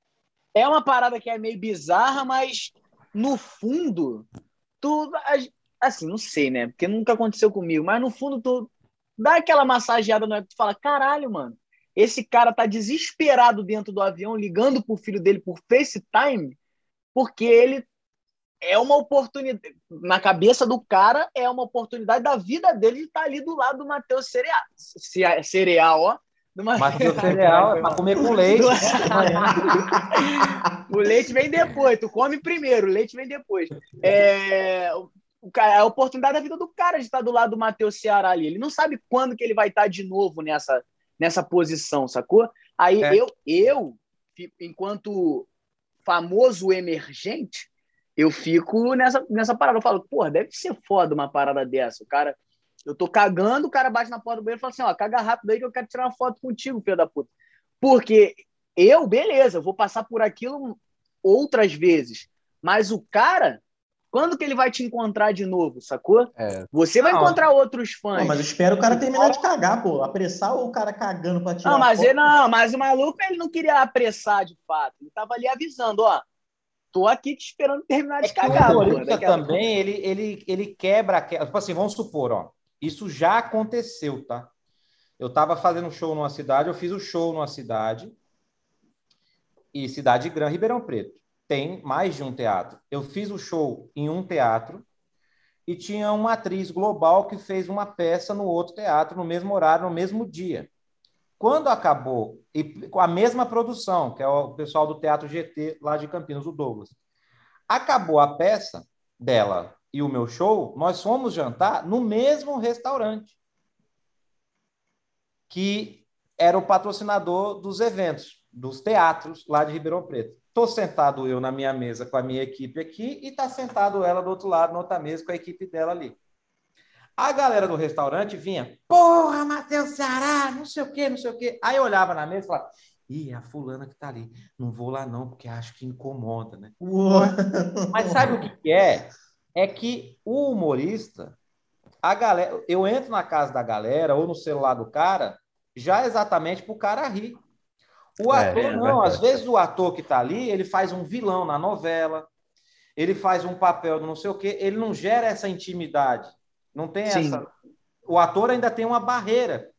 é uma parada que é meio bizarra, mas no fundo, tu. Assim, não sei, né? Porque nunca aconteceu comigo, mas no fundo, tu dá aquela massageada no tu fala: caralho, mano, esse cara tá desesperado dentro do avião, ligando pro filho dele por FaceTime, porque ele. É uma oportunidade. Na cabeça do cara, é uma oportunidade da vida dele de estar ali do lado do Matheus Cereal. Ce- Cereal, ó. Matheus Cereal é para comer com leite. Do-. O leite vem depois, tu come primeiro, o leite vem depois. É, o, o cara- a oportunidade da vida do cara de estar do lado do Matheus Ceará ali. Ele não sabe quando que ele vai estar de novo nessa, nessa posição, sacou? Aí É. eu, eu, enquanto famoso emergente, eu fico nessa, nessa parada. Eu falo, porra, deve ser foda uma parada dessa. O cara, eu tô cagando, o cara bate na porta do banheiro e fala assim: ó, caga rápido aí que eu quero tirar uma foto contigo, filho da puta. Porque eu, beleza, eu vou passar por aquilo outras vezes. Mas o cara, quando que ele vai te encontrar de novo, sacou? É. Você vai Não. encontrar outros fãs. Pô, mas eu espero o cara terminar de cagar, pô. Apressar o cara cagando pra tirar Não, mas ele não, mas o maluco ele não queria apressar de fato. Ele tava ali avisando, ó. Tô aqui te esperando terminar de É o cagar, Daqui a- também, ele, ele, ele quebra aquela. Tipo assim, vamos supor, ó. Isso já aconteceu, tá? Eu tava fazendo um show numa cidade, eu fiz o show numa cidade. E cidade grande, Ribeirão Preto. Tem mais de um teatro. Eu fiz o show em um teatro e tinha uma atriz global que fez uma peça no outro teatro, no mesmo horário, no mesmo dia. Quando acabou, e com a mesma produção, que é o pessoal do Teatro GT lá de Campinas, o Douglas. Acabou a peça dela e o meu show, nós fomos jantar no mesmo restaurante que era o patrocinador dos eventos, dos teatros lá de Ribeirão Preto. Estou sentado eu na minha mesa com a minha equipe aqui e está sentado ela do outro lado, na outra mesa, com a equipe dela ali. A galera do restaurante vinha, porra, Matheus Ceará, não sei o quê, não sei o quê. Aí eu olhava na mesa e falava, ih, a fulana que tá ali. Não vou lá não, porque acho que incomoda, né? Mas sabe o que, que é? É que o humorista, a galera, eu entro na casa da galera ou no celular do cara, já exatamente pro cara rir. O É, ator é não, verdade. às vezes o ator que tá ali, ele faz um vilão na novela, ele faz um papel do não sei o quê, ele não gera essa intimidade. Não tem Sim. essa. O ator ainda tem uma barreira.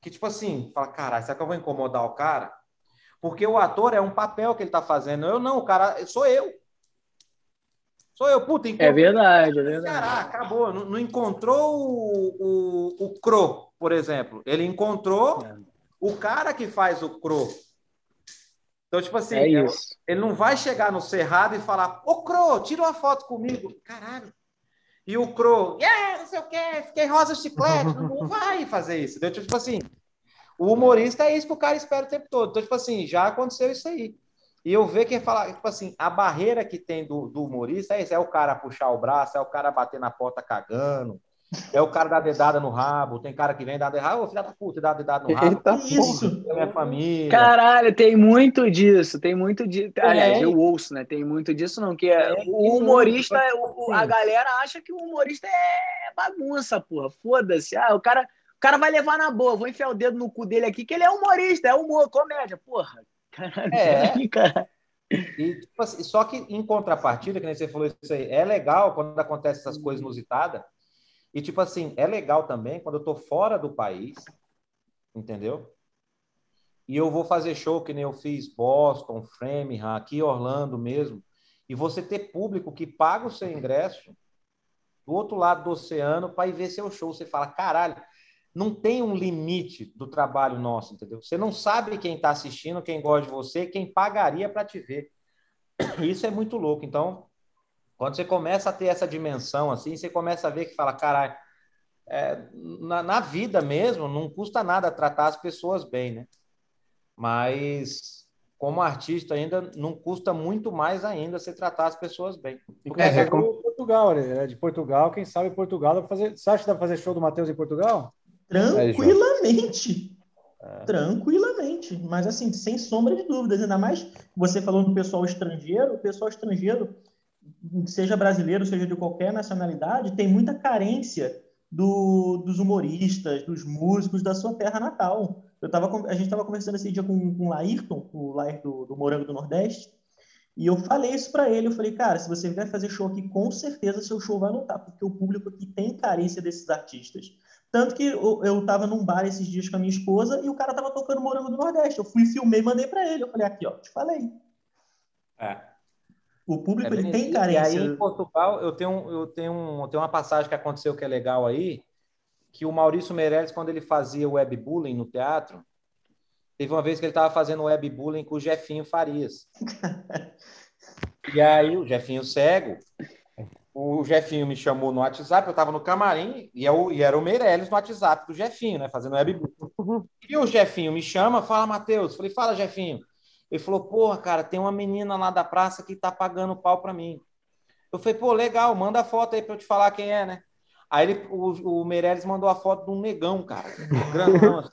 Que, tipo assim, fala, caralho, será que eu vou incomodar o cara? Porque o ator é um papel que ele tá fazendo. Eu não, o cara, sou eu. Sou eu, puta, É encontrou- verdade, é verdade. Ceará, acabou. Não, não encontrou o, o, o Cro, por exemplo. Ele encontrou É. o cara que faz o Cro. Então, tipo assim, É é- isso. ele não vai chegar no Cerrado e falar, ô Cro, tira uma foto comigo. Caralho. E o Cro, yeah, não sei o quê, fiquei rosa chiclete. não, vai fazer isso. Então, tipo assim, o humorista é isso que o cara espera o tempo todo. Então, tipo assim, já aconteceu isso aí. E eu vejo que fala, tipo assim, a barreira que tem do, do humorista é isso: é o cara puxar o braço, é o cara bater na porta cagando, é o cara dar dedada no rabo, tem cara que vem dar dedada, ô filha da puta, dá dedada no rabo, Eita, Que isso? é minha família. Caralho, tem muito disso, tem muito disso. Aliás, É. eu ouço, né? Tem muito disso, não. Que é, É, o isso, humorista, o- a galera acha que o humorista é bagunça, porra. Foda-se. Ah, o cara, o cara vai levar na boa, vou enfiar o dedo no cu dele aqui, que ele é humorista, é humor, comédia, porra. Caralho, É. cara. E, tipo assim, só que em contrapartida, que nem você falou isso aí, é legal quando acontece essas coisas inusitadas. E, tipo assim, é legal também quando eu tô fora do país, entendeu? E eu vou fazer show que nem eu fiz Boston, Framingham, aqui Orlando mesmo. E você ter público que paga o seu ingresso do outro lado do oceano para ir ver seu show. Você fala, caralho, não tem um limite do trabalho nosso, entendeu? Você não sabe quem está assistindo, quem gosta de você, quem pagaria para te ver. Isso é muito louco. Então, quando você começa a ter essa dimensão assim, você começa a ver que fala, caralho, é, na, na vida mesmo, não custa nada tratar as pessoas bem, né? Mas como artista ainda não custa muito mais ainda você tratar as pessoas bem. Porque É, é, é como Portugal, ele é de Portugal. Quem sabe Portugal dá pra fazer. Você acha que dá pra fazer show do Matheus em Portugal? Tranquilamente. Tranquilamente. Mas assim, sem sombra de dúvidas. Ainda mais você falando do pessoal estrangeiro, o pessoal estrangeiro, seja brasileiro, seja de qualquer nacionalidade, tem muita carência do- dos humoristas, dos músicos da sua terra natal. Eu tava, a gente estava conversando esse dia com, com o Laírton, o Lair do, do Morango do Nordeste, e eu falei isso para ele. Eu falei, cara, se você vier fazer show aqui, com certeza seu show vai lotar, porque o público aqui tem carência desses artistas. Tanto que eu, eu tava num bar esses dias com a minha esposa e o cara tava tocando Morango do Nordeste. Eu fui, filmei mandei para ele. Eu falei, aqui, ó, te falei. É. O público, É ele tem carência. E aí, em Portugal, eu tenho, eu tenho, um, eu tenho uma passagem que aconteceu que é legal aí, que o Maurício Meirelles, quando ele fazia webbullying no teatro, teve uma vez que ele estava fazendo webbullying com o Jefinho Farias. e aí, o Jefinho cego, o Jefinho me chamou no WhatsApp, eu estava no camarim, e, eu, e era o Meirelles no WhatsApp do Jefinho, né, fazendo webbullying. E o Jefinho me chama, fala, Matheus. Falei, fala, Jefinho. Ele falou, porra, cara, tem uma menina lá da praça que tá pagando pau pra mim. Eu falei, pô, legal, manda a foto aí pra eu te falar quem é, né? Aí ele, o, o Meirelles mandou a foto de um negão, cara. Grandão. assim.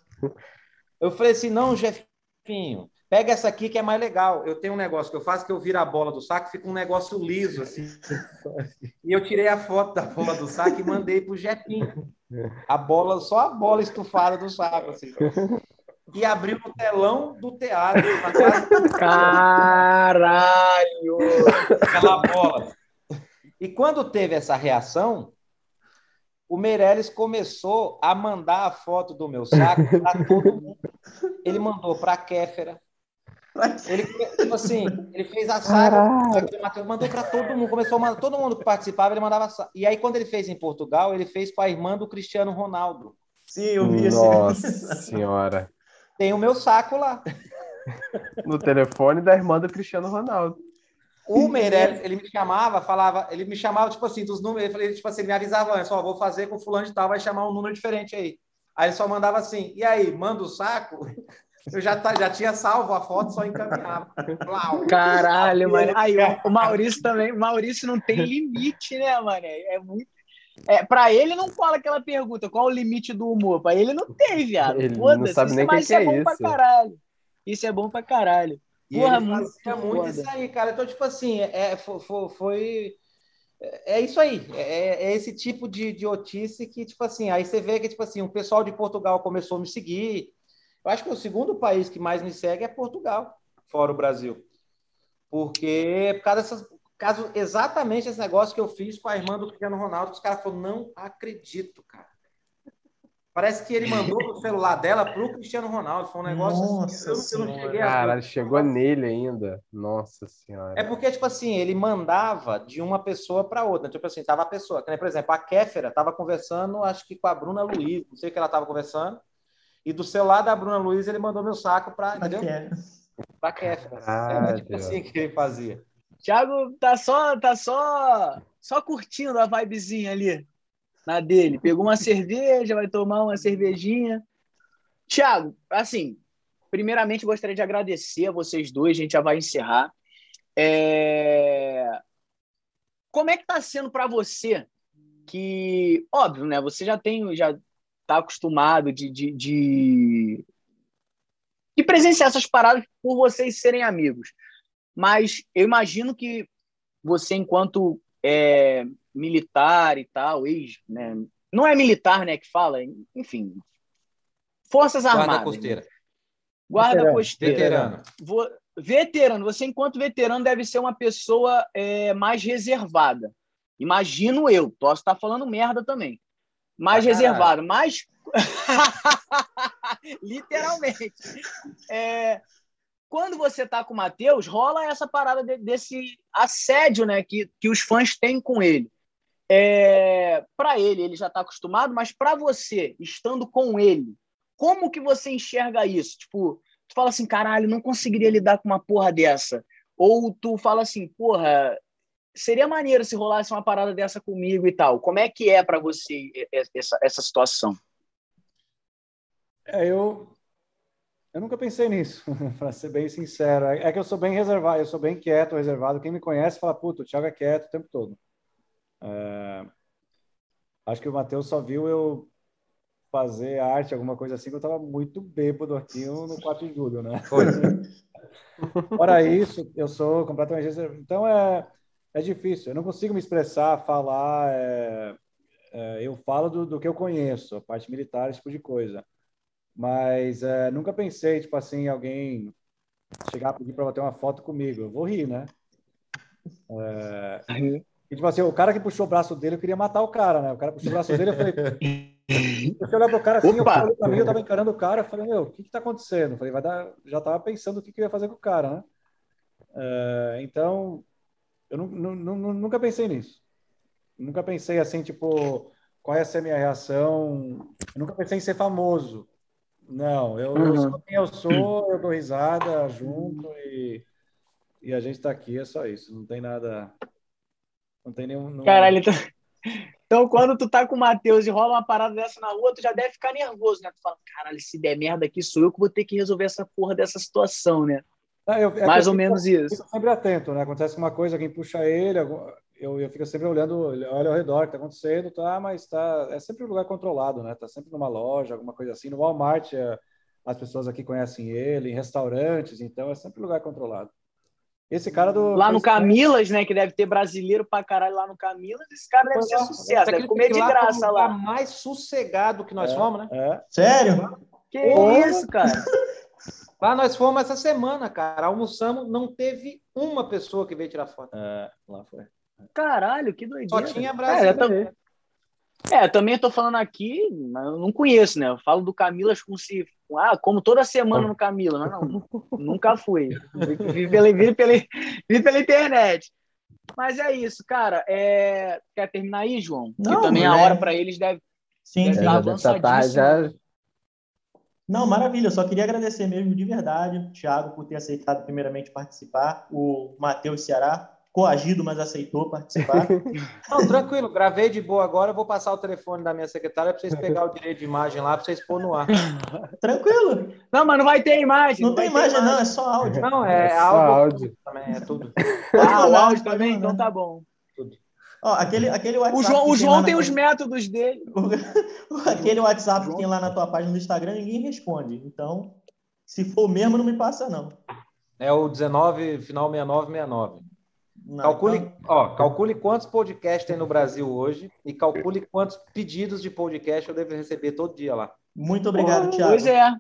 Eu falei assim, não, Jefinho, pega essa aqui que é mais legal. Eu tenho um negócio que eu faço que eu viro a bola do saco fica um negócio liso, assim. E eu tirei a foto da bola do saco e mandei pro Jefinho. A bola, só a bola estufada do saco, assim. E abriu o telão do teatro, na casa Caralho! aquela bola. E quando teve essa reação, o Meirelles começou a mandar a foto do meu saco para todo mundo. Ele mandou para a Kéfera. Ele, tipo assim, ele fez a saga, mandou para todo mundo, começou a mandar, todo mundo que participava, ele mandava. E aí, quando ele fez em Portugal, ele fez com a irmã do Cristiano Ronaldo. Sim, eu vi esse. Nossa senhora. Tem o meu saco lá. No telefone da irmã do Cristiano Ronaldo. O Meirelles, ele me chamava, falava, ele me chamava, tipo assim, dos números, ele, tipo assim, ele me avisava antes, ó, vou fazer com fulano de tal, vai chamar um número diferente aí. Aí ele só mandava assim, e aí, manda o saco? Eu já, tá, já tinha salvo a foto, só encaminhava. Caralho, mano. Aí, o Maurício também, o Maurício não tem limite, né, mano? É muito. É, pra ele não fala aquela pergunta, qual o limite do humor? Pra ele não tem, viado. Ele não sabe nem o que, mas que isso é é bom isso. pra caralho. Isso é bom pra caralho. E Porra, ele muito fazia muito foda. isso aí, cara. Então, tipo assim, é, foi, foi, foi- é isso aí. É, é esse tipo de idiotice que, tipo assim, aí você vê que, tipo assim, o pessoal de Portugal começou a me seguir. Eu acho que o segundo país que mais me segue é Portugal, fora o Brasil. Porque, por causa dessas. Caso exatamente esse negócio que eu fiz com a irmã do Cristiano Ronaldo, os caras falaram, não acredito, cara. Parece que ele mandou o celular dela pro Cristiano Ronaldo. Foi um negócio Nossa assim. eu não- eu não cheguei a. Caralho, chegou nele ainda. Nossa senhora. É porque, tipo assim, ele mandava de uma pessoa para outra. Tipo assim, tava a pessoa. Por exemplo, a Kéfera tava conversando, acho que com a Bruna Luiz, não sei o que ela tava conversando. E do celular da Bruna Luiz, ele mandou meu saco para, entendeu? É. Pra Kéfera. Era Caralho. tipo assim que ele fazia. Thiago tá só, tá só, só curtindo a vibezinha ali na dele. Pegou uma cerveja, vai tomar uma cervejinha. Thiago, assim, primeiramente gostaria de agradecer a vocês dois, a gente já vai encerrar. É, Como é que tá sendo para você que, óbvio, né? Você já tem, já tá acostumado de, de, de, de presenciar essas paradas por vocês serem amigos. Mas eu imagino que você, enquanto é, militar e tal, ex, né? não é militar, né, que fala, enfim, Forças Guarda Armadas, costeira. guarda Veterano. costeira, Veterano. Vo- veterano, você enquanto veterano deve ser uma pessoa é, mais reservada. Imagino eu, posso estar falando merda também. Mais caralho. reservado, mais literalmente. É, quando você tá com o Matheus, rola essa parada de- desse assédio, né, que, que os fãs têm com ele. É, para ele, ele já está acostumado, mas para você, estando com ele, como que você enxerga isso? Tipo, tu fala assim, caralho, não conseguiria lidar com uma porra dessa. Ou tu fala assim, porra, seria maneiro se rolasse uma parada dessa comigo e tal. Como é que é para você essa, essa situação? É, eu, eu nunca pensei nisso, para ser bem sincero. É é que eu sou bem reservado, eu sou bem quieto, reservado. Quem me conhece fala, puta, o Thiago é quieto o tempo todo. É, acho que o Matheus só viu eu fazer arte, alguma coisa assim, que eu estava muito bêbado aqui no no 4 de julho, né? Foi. Fora isso, eu sou completamente reservado. Então é, é difícil, eu não consigo me expressar, falar. é, é, eu falo do, do que eu conheço, a parte militar, esse tipo de coisa. Mas é, nunca pensei, tipo assim, alguém chegar a pedir para bater uma foto comigo. Eu vou rir, né? E, tipo assim, o cara que puxou o braço dele, eu queria matar o cara, né? O cara puxou o braço dele, eu falei. Eu fui olhar pro cara assim, eu Opa! falei pra mim, eu tava encarando o cara, eu falei, meu, o que que tá acontecendo? Eu falei, vai dar. Já tava pensando o que, que eu ia fazer com o cara, né? É, então, eu nu- nu- nu- nunca pensei nisso. Nunca pensei assim, tipo, qual ia ser a minha reação. Eu nunca pensei em ser famoso. Não, eu, eu Uhum. sou quem eu sou, eu dou risada junto e, e a gente tá aqui, é só isso. Não tem nada. Não tem nenhum. não- Caralho, então... então quando tu tá com o Matheus e rola uma parada dessa na rua, tu já deve ficar nervoso, né? Tu fala, caralho, se der merda aqui, sou eu que vou ter que resolver essa porra dessa situação, né? Ah, eu- é Mais eu ou fico- menos isso. fico sempre atento, né? Acontece uma coisa, alguém puxa ele, algum- eu, eu fico sempre olhando, olha ao redor o que tá acontecendo, tá? Mas tá, é sempre um lugar controlado, né? Tá sempre numa loja, alguma coisa assim. No Walmart, é, as pessoas aqui conhecem ele, em restaurantes, então é sempre um lugar controlado. Esse cara do. Lá no Camilas, né? Que deve ter brasileiro pra caralho lá no Camilas, esse cara deve ser é, sucesso, deve comer de graça o lugar lá. mais sossegado que nós É. fomos, né? É, Sério? Que Porra. isso, cara? Lá nós fomos essa semana, cara. Almoçamos, não teve uma pessoa que veio tirar foto. é, lá foi. Caralho, que Só doideira. tinha É, eu brasileiro. também, é, eu também tô falando aqui, mas eu não conheço, né? Eu falo do Camilas como se. Ah, como toda semana no Camila, mas não, nunca fui. Vi, vi pela, vi, pela, vi pela internet. Mas é isso, cara. É... Quer terminar aí, João? Não, que também a né? hora para eles deve. Sim, Deve sim. tá já, já tá, avançadíssimo. já, Não, maravilha. Eu só queria agradecer mesmo de verdade, Thiago, por ter aceitado primeiramente participar, o Matheus Ceará, coagido, mas aceitou participar. Não, tranquilo, gravei de boa agora, vou passar o telefone da minha secretária para vocês pegar o direito de imagem lá, para vocês pôr no ar. Tranquilo. Não, mas não vai ter imagem. Não, tem imagem, não, é só áudio. Não, é, É só áudio, áudio. também, é tudo. Ah, o áudio Pode também? Então tá bom. Ó, aquele, aquele WhatsApp O João, o tem João tem na- os métodos dele. Aquele WhatsApp que tem lá na tua página do Instagram, ninguém responde. Então, se for mesmo, não me passa, não. É o 19, final 6969. Não, Calcule, então- ó, calcule quantos podcasts tem no Brasil hoje e calcule quantos pedidos de podcast eu devo receber todo dia lá. muito obrigado, Thiago. Pois é.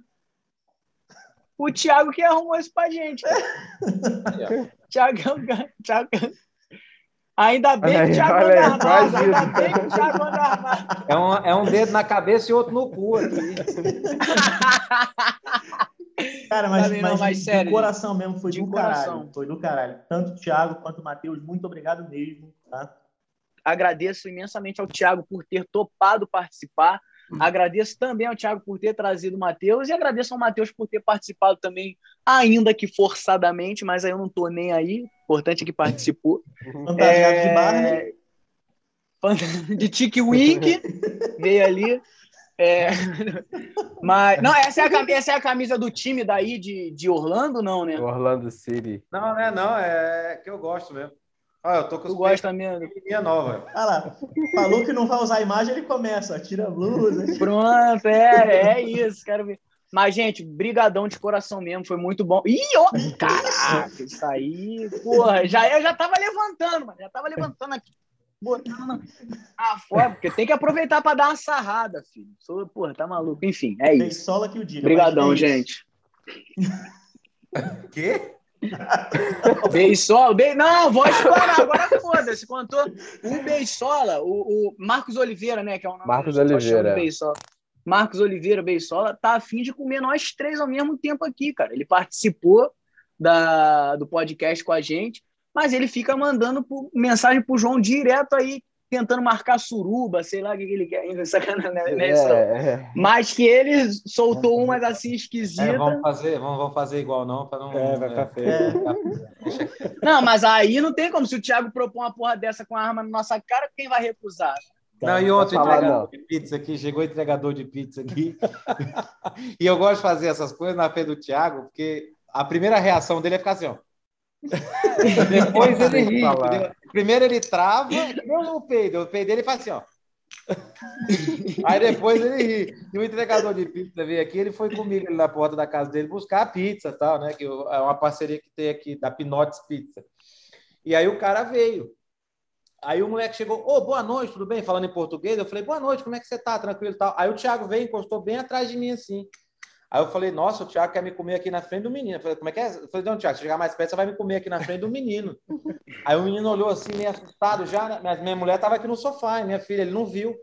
O Thiago que arrumou isso pra gente. Thiago, Thiago. Ainda bem que o Thiago anda armado. Ainda bem que o Thiago anda armado. É um, é um dedo na cabeça e outro no cu aqui. Cara, mas, não, mas, mas de sério, coração mesmo, foi de do coração. caralho. Foi do caralho. Tanto o Thiago quanto o Matheus, muito obrigado mesmo. Tá? Agradeço imensamente ao Thiago por ter topado participar. Agradeço também ao Thiago por ter trazido o Matheus e agradeço ao Matheus por ter participado também, ainda que forçadamente, mas aí eu não tô nem aí. Importante é que participou. Fantasiado de É, Barney. de Tique Wink, veio ali. É, Mas, não, essa é, a, cam- essa é a camisa do time daí de, de Orlando, não, né? Orlando City. Não, né? Não, é que eu gosto mesmo. Olha, eu tô com os gosta mesmo? minha nova. Olha lá, falou que não vai usar a imagem, ele começa, ó, tira a blusa. Pronto, é, é isso, quero ver. Mas, gente, brigadão de coração mesmo, foi muito bom. Ih, ó, caraca, isso aí, porra, já, eu já tava levantando, mano, já tava levantando aqui, botando ah, fora, porque tem que aproveitar pra dar uma sarrada, filho. Sou, porra, tá maluco. Enfim, é isso. Beisola que o diga. Brigadão, mas é gente. Quê? Beisola, be... não, vou explorar, agora foda-se. Contou o Beisola, o, o Marcos Oliveira, né? Que é o nome Marcos do- Oliveira. de Beisola. Marcos Oliveira Beisola tá afim de comer nós três ao mesmo tempo aqui, cara. Ele participou da, do podcast com a gente, mas ele fica mandando mensagem pro João direto aí, tentando marcar suruba, sei lá o que, que ele quer ainda, sacanagem, né? não. É, Mas que ele soltou umas assim É, esquisitas. vamos fazer, vamos, vamos fazer igual não, para não. É, vai ficar feio. É. Não, mas aí não tem como. Se o Thiago propor uma porra dessa com a arma na nossa cara, quem vai recusar? Não, e outro falar, entregador não. de pizza aqui, chegou entregador de pizza aqui. e eu gosto de fazer essas coisas na frente do Thiago, porque a primeira reação dele é ficar assim, ó. Depois ele ri. falar. Primeiro ele trava, não o peido, o peido dele faz assim, ó. Aí depois ele ri. E o entregador de pizza veio aqui, ele foi comigo na porta da casa dele buscar a pizza e tal, né? Que é uma parceria que tem aqui, da Pinotes Pizza. E aí o cara veio. Aí o moleque chegou, ô, boa noite, tudo bem? Falando em português, eu falei, boa noite, como é que você tá? Tranquilo e tal. Aí o Thiago veio, encostou bem atrás de mim assim. Aí eu falei, nossa, o Thiago quer me comer aqui na frente do menino. Eu falei, como é que é? Eu falei, não, Thiago, se chegar mais perto, você vai me comer aqui na frente do menino. Aí o menino olhou assim, meio assustado já. né? Minha, minha mulher estava aqui no sofá, e minha filha, ele não viu.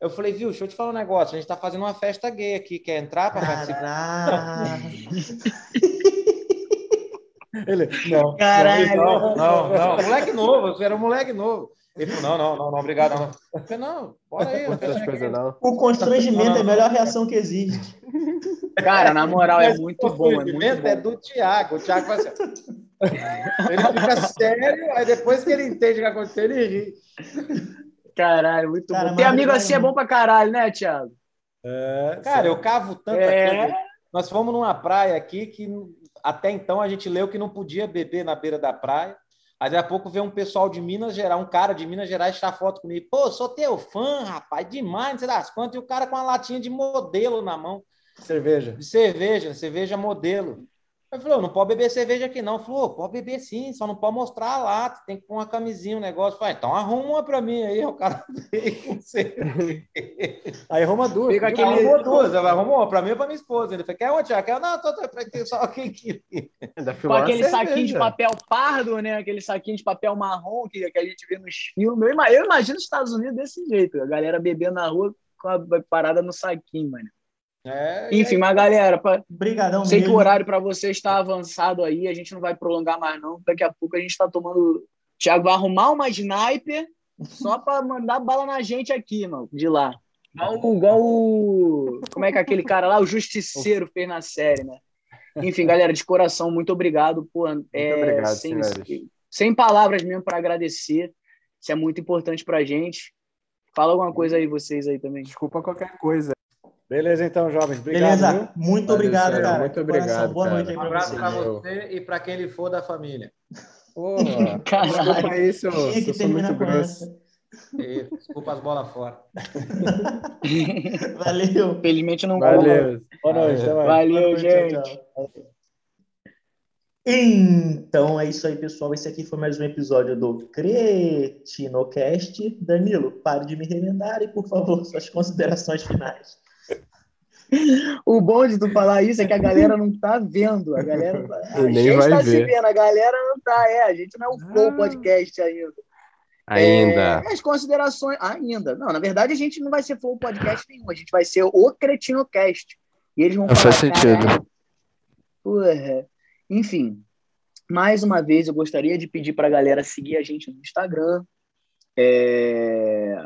Eu falei, viu, deixa eu te falar um negócio. A gente está fazendo uma festa gay aqui. Quer entrar para participar? Ele, não. Caralho. Não, não, não. Moleque novo, eu era um moleque novo. Ele falou, não, não, não, não, obrigado. Não. Eu falei, não, bora aí. Não. O constrangimento é a melhor reação que existe. Cara, na moral, é muito o bom. É muito constrangimento é bom. do Thiago. O Thiago faz assim. Ele fica sério, aí depois que ele entende o que aconteceu, ele ri. Caralho, muito Cara, bom. Ter amigo é assim é bom pra caralho, né, Thiago? É, Cara, eu cavo tanta É. coisa. Nós fomos numa praia aqui que até então a gente leu que não podia beber na beira da praia. Aí daqui a pouco vem um pessoal de Minas Gerais, um cara de Minas Gerais tirar foto comigo. Pô, sou teu fã, rapaz, demais, não sei das quantas. E o cara com uma latinha de modelo na mão, cerveja. de cerveja, cerveja modelo. Eu falei, "Ô, não pode beber cerveja aqui não. Ele falou, "Ô, pode beber sim, só não pode mostrar a lata, tem que pôr uma camisinha, um negócio. Falei, então arruma uma pra mim aí. O cara veio com cerveja. Aí Roma duas. Fica aquele- Arrumou duas, arrumou uma pra mim e pra minha esposa. Ele falou, quer uma, Tiago? Quer? Não, tô, tô, tô, só quem queria. Com aquele saquinho de papel pardo, né? Aquele saquinho de papel marrom que, que a gente vê nos filmes. Eu imagino os Estados Unidos desse jeito. A galera bebendo na rua com a parada no saquinho, mano. É, Enfim, mas galera, pra- Obrigadão sei que o mesmo. horário para você está avançado aí. A gente não vai prolongar mais, não. Daqui a pouco a gente está tomando. O Thiago vai arrumar uma sniper só para mandar bala na gente aqui, mano, de lá. Igual, o- igual o. Como é que aquele cara lá, o Justiceiro, fez na série, né? Enfim, galera, de coração, muito obrigado. Pô, é, obrigado, sem, sem palavras mesmo para agradecer. Isso é muito importante pra gente. Fala alguma coisa aí, vocês aí também. Desculpa qualquer coisa. Beleza, então, jovens. Obrigado. viu? Beleza? Muito Valeu, obrigado, cara. Muito coração. obrigado, Boa cara. noite aí Um abraço para Valeu. você e para quem lhe for da família. Caralho. desculpa aí se eu, Tinha que eu sou muito terminar com grosso. essa. E, desculpa as bolas fora. Valeu. Felizmente não. Valeu. Boa noite. Valeu, noite, gente. tchau, tchau. Então é isso aí, pessoal. Esse aqui foi mais um episódio do Cretinocast. Danilo, pare de me remendar e, por favor, suas considerações finais. O bom de tu falar isso é que a galera não tá vendo. A galera a E nem gente vai tá se ver. vendo, a galera não tá. É, a gente não é o Flow Ah. Podcast ainda. Ainda. É, as considerações. Ainda. Não, na verdade, a gente não vai ser Flow Podcast nenhum. A gente vai ser o Cretinocast. E eles vão Não falar. faz sentido. "Caralho, Porra. Enfim, mais uma vez eu gostaria de pedir para a galera seguir a gente no Instagram. É,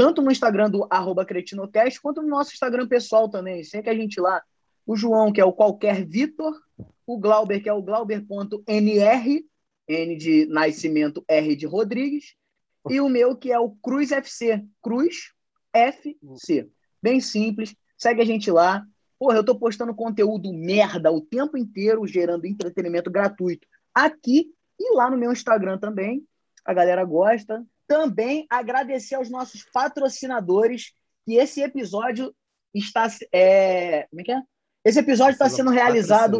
Tanto no Instagram do arroba Cretinocast, quanto no nosso Instagram pessoal também. Segue a gente lá. O João, que é o qualquer Vitor. O Glauber, que é o Glauber.nr. N de Nascimento, R de Rodrigues. E o meu, que é o Cruz FC. Cruz FC. Bem simples. Segue a gente lá. Porra, eu tô postando conteúdo merda o tempo inteiro, gerando entretenimento gratuito aqui e lá no meu Instagram também. A galera gosta. Também agradecer aos nossos patrocinadores que esse episódio está. É... Como é que é? Esse episódio está sendo realizado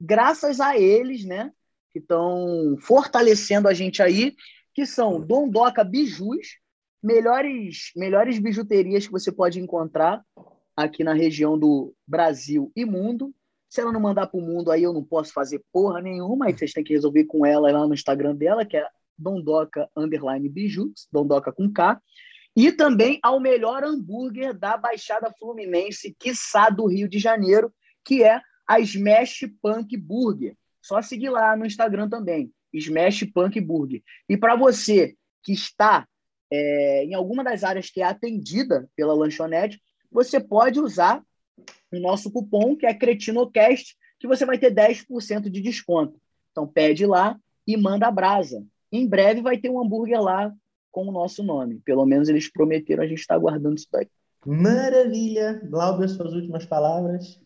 graças a eles, né? Que estão fortalecendo a gente aí, que são Dondoca Bijus, melhores, melhores bijuterias que você pode encontrar aqui na região do Brasil e mundo. Se ela não mandar para o mundo, aí eu não posso fazer porra nenhuma, aí vocês têm que resolver com ela lá no Instagram dela, que é Dondoca Underline Bijus, Dondoca com K. E também ao melhor hambúrguer da Baixada Fluminense, quiçá do Rio de Janeiro, que é a Smash Punk Burger. Só seguir lá no Instagram também, Smash Punk Burger. E para você que está é, em alguma das áreas que é atendida pela lanchonete, você pode usar o nosso cupom, que é CretinoCast, que você vai ter 10% de desconto. Então pede lá e manda a brasa. Em breve vai ter um hambúrguer lá com o nosso nome. Pelo menos eles prometeram, a gente está aguardando isso daí. Maravilha. Glauber, suas últimas palavras.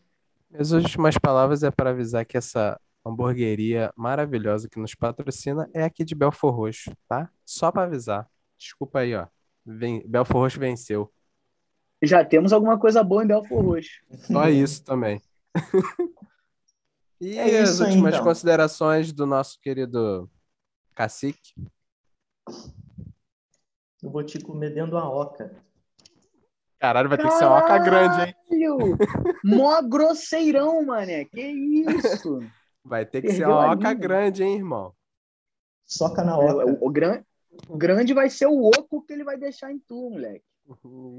Minhas últimas palavras é para avisar que essa hamburgueria maravilhosa que nos patrocina é aqui de Belfor Roxo, tá? Só para avisar. Desculpa aí, ó. Ven... Belfor Roxo venceu. Já temos alguma coisa boa em Belfor Roxo. Só isso também. e É as isso aí, últimas então. considerações do nosso querido cacique. Eu vou te comer dentro de uma oca. Caralho, vai ter que ser uma oca grande, hein? Caralho! Mó grosseirão, mané. Que isso? Vai ter que ser Perdeu uma a oca linha. grande, hein, irmão? Soca na oca. O, o gran- o grande vai ser o oco que ele vai deixar em tu, moleque.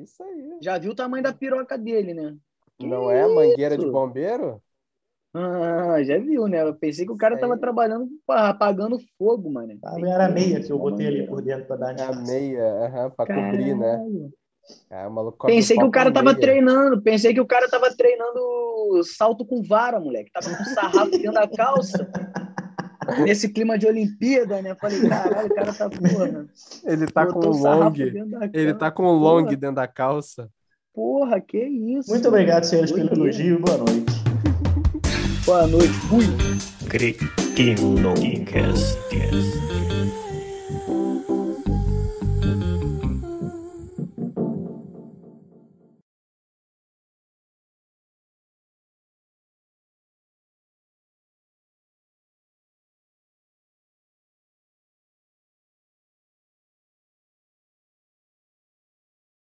Isso aí. Já viu o tamanho da piroca dele, né? Que Não é mangueira de bombeiro? Ah, já viu, né? Eu pensei que o cara tava trabalhando, apagando fogo, mano. Ah, Era a meia que eu botei ali por dentro para dar a meia, aham, pra cobrir, né? Caralho. É, o maluco cobre Pensei que o cara tava meia. treinando, pensei que o cara tava treinando salto com vara, moleque. Tava com sarrafo dentro da calça. Nesse clima de Olimpíada, né? Falei, caralho, o cara tá, porra. Ele tá com um o long. Ele tá com um long Porra. dentro da calça. Porra, que isso. Muito obrigado, senhores, pelo elogio. Boa noite. Boa noite. Fui. Cast.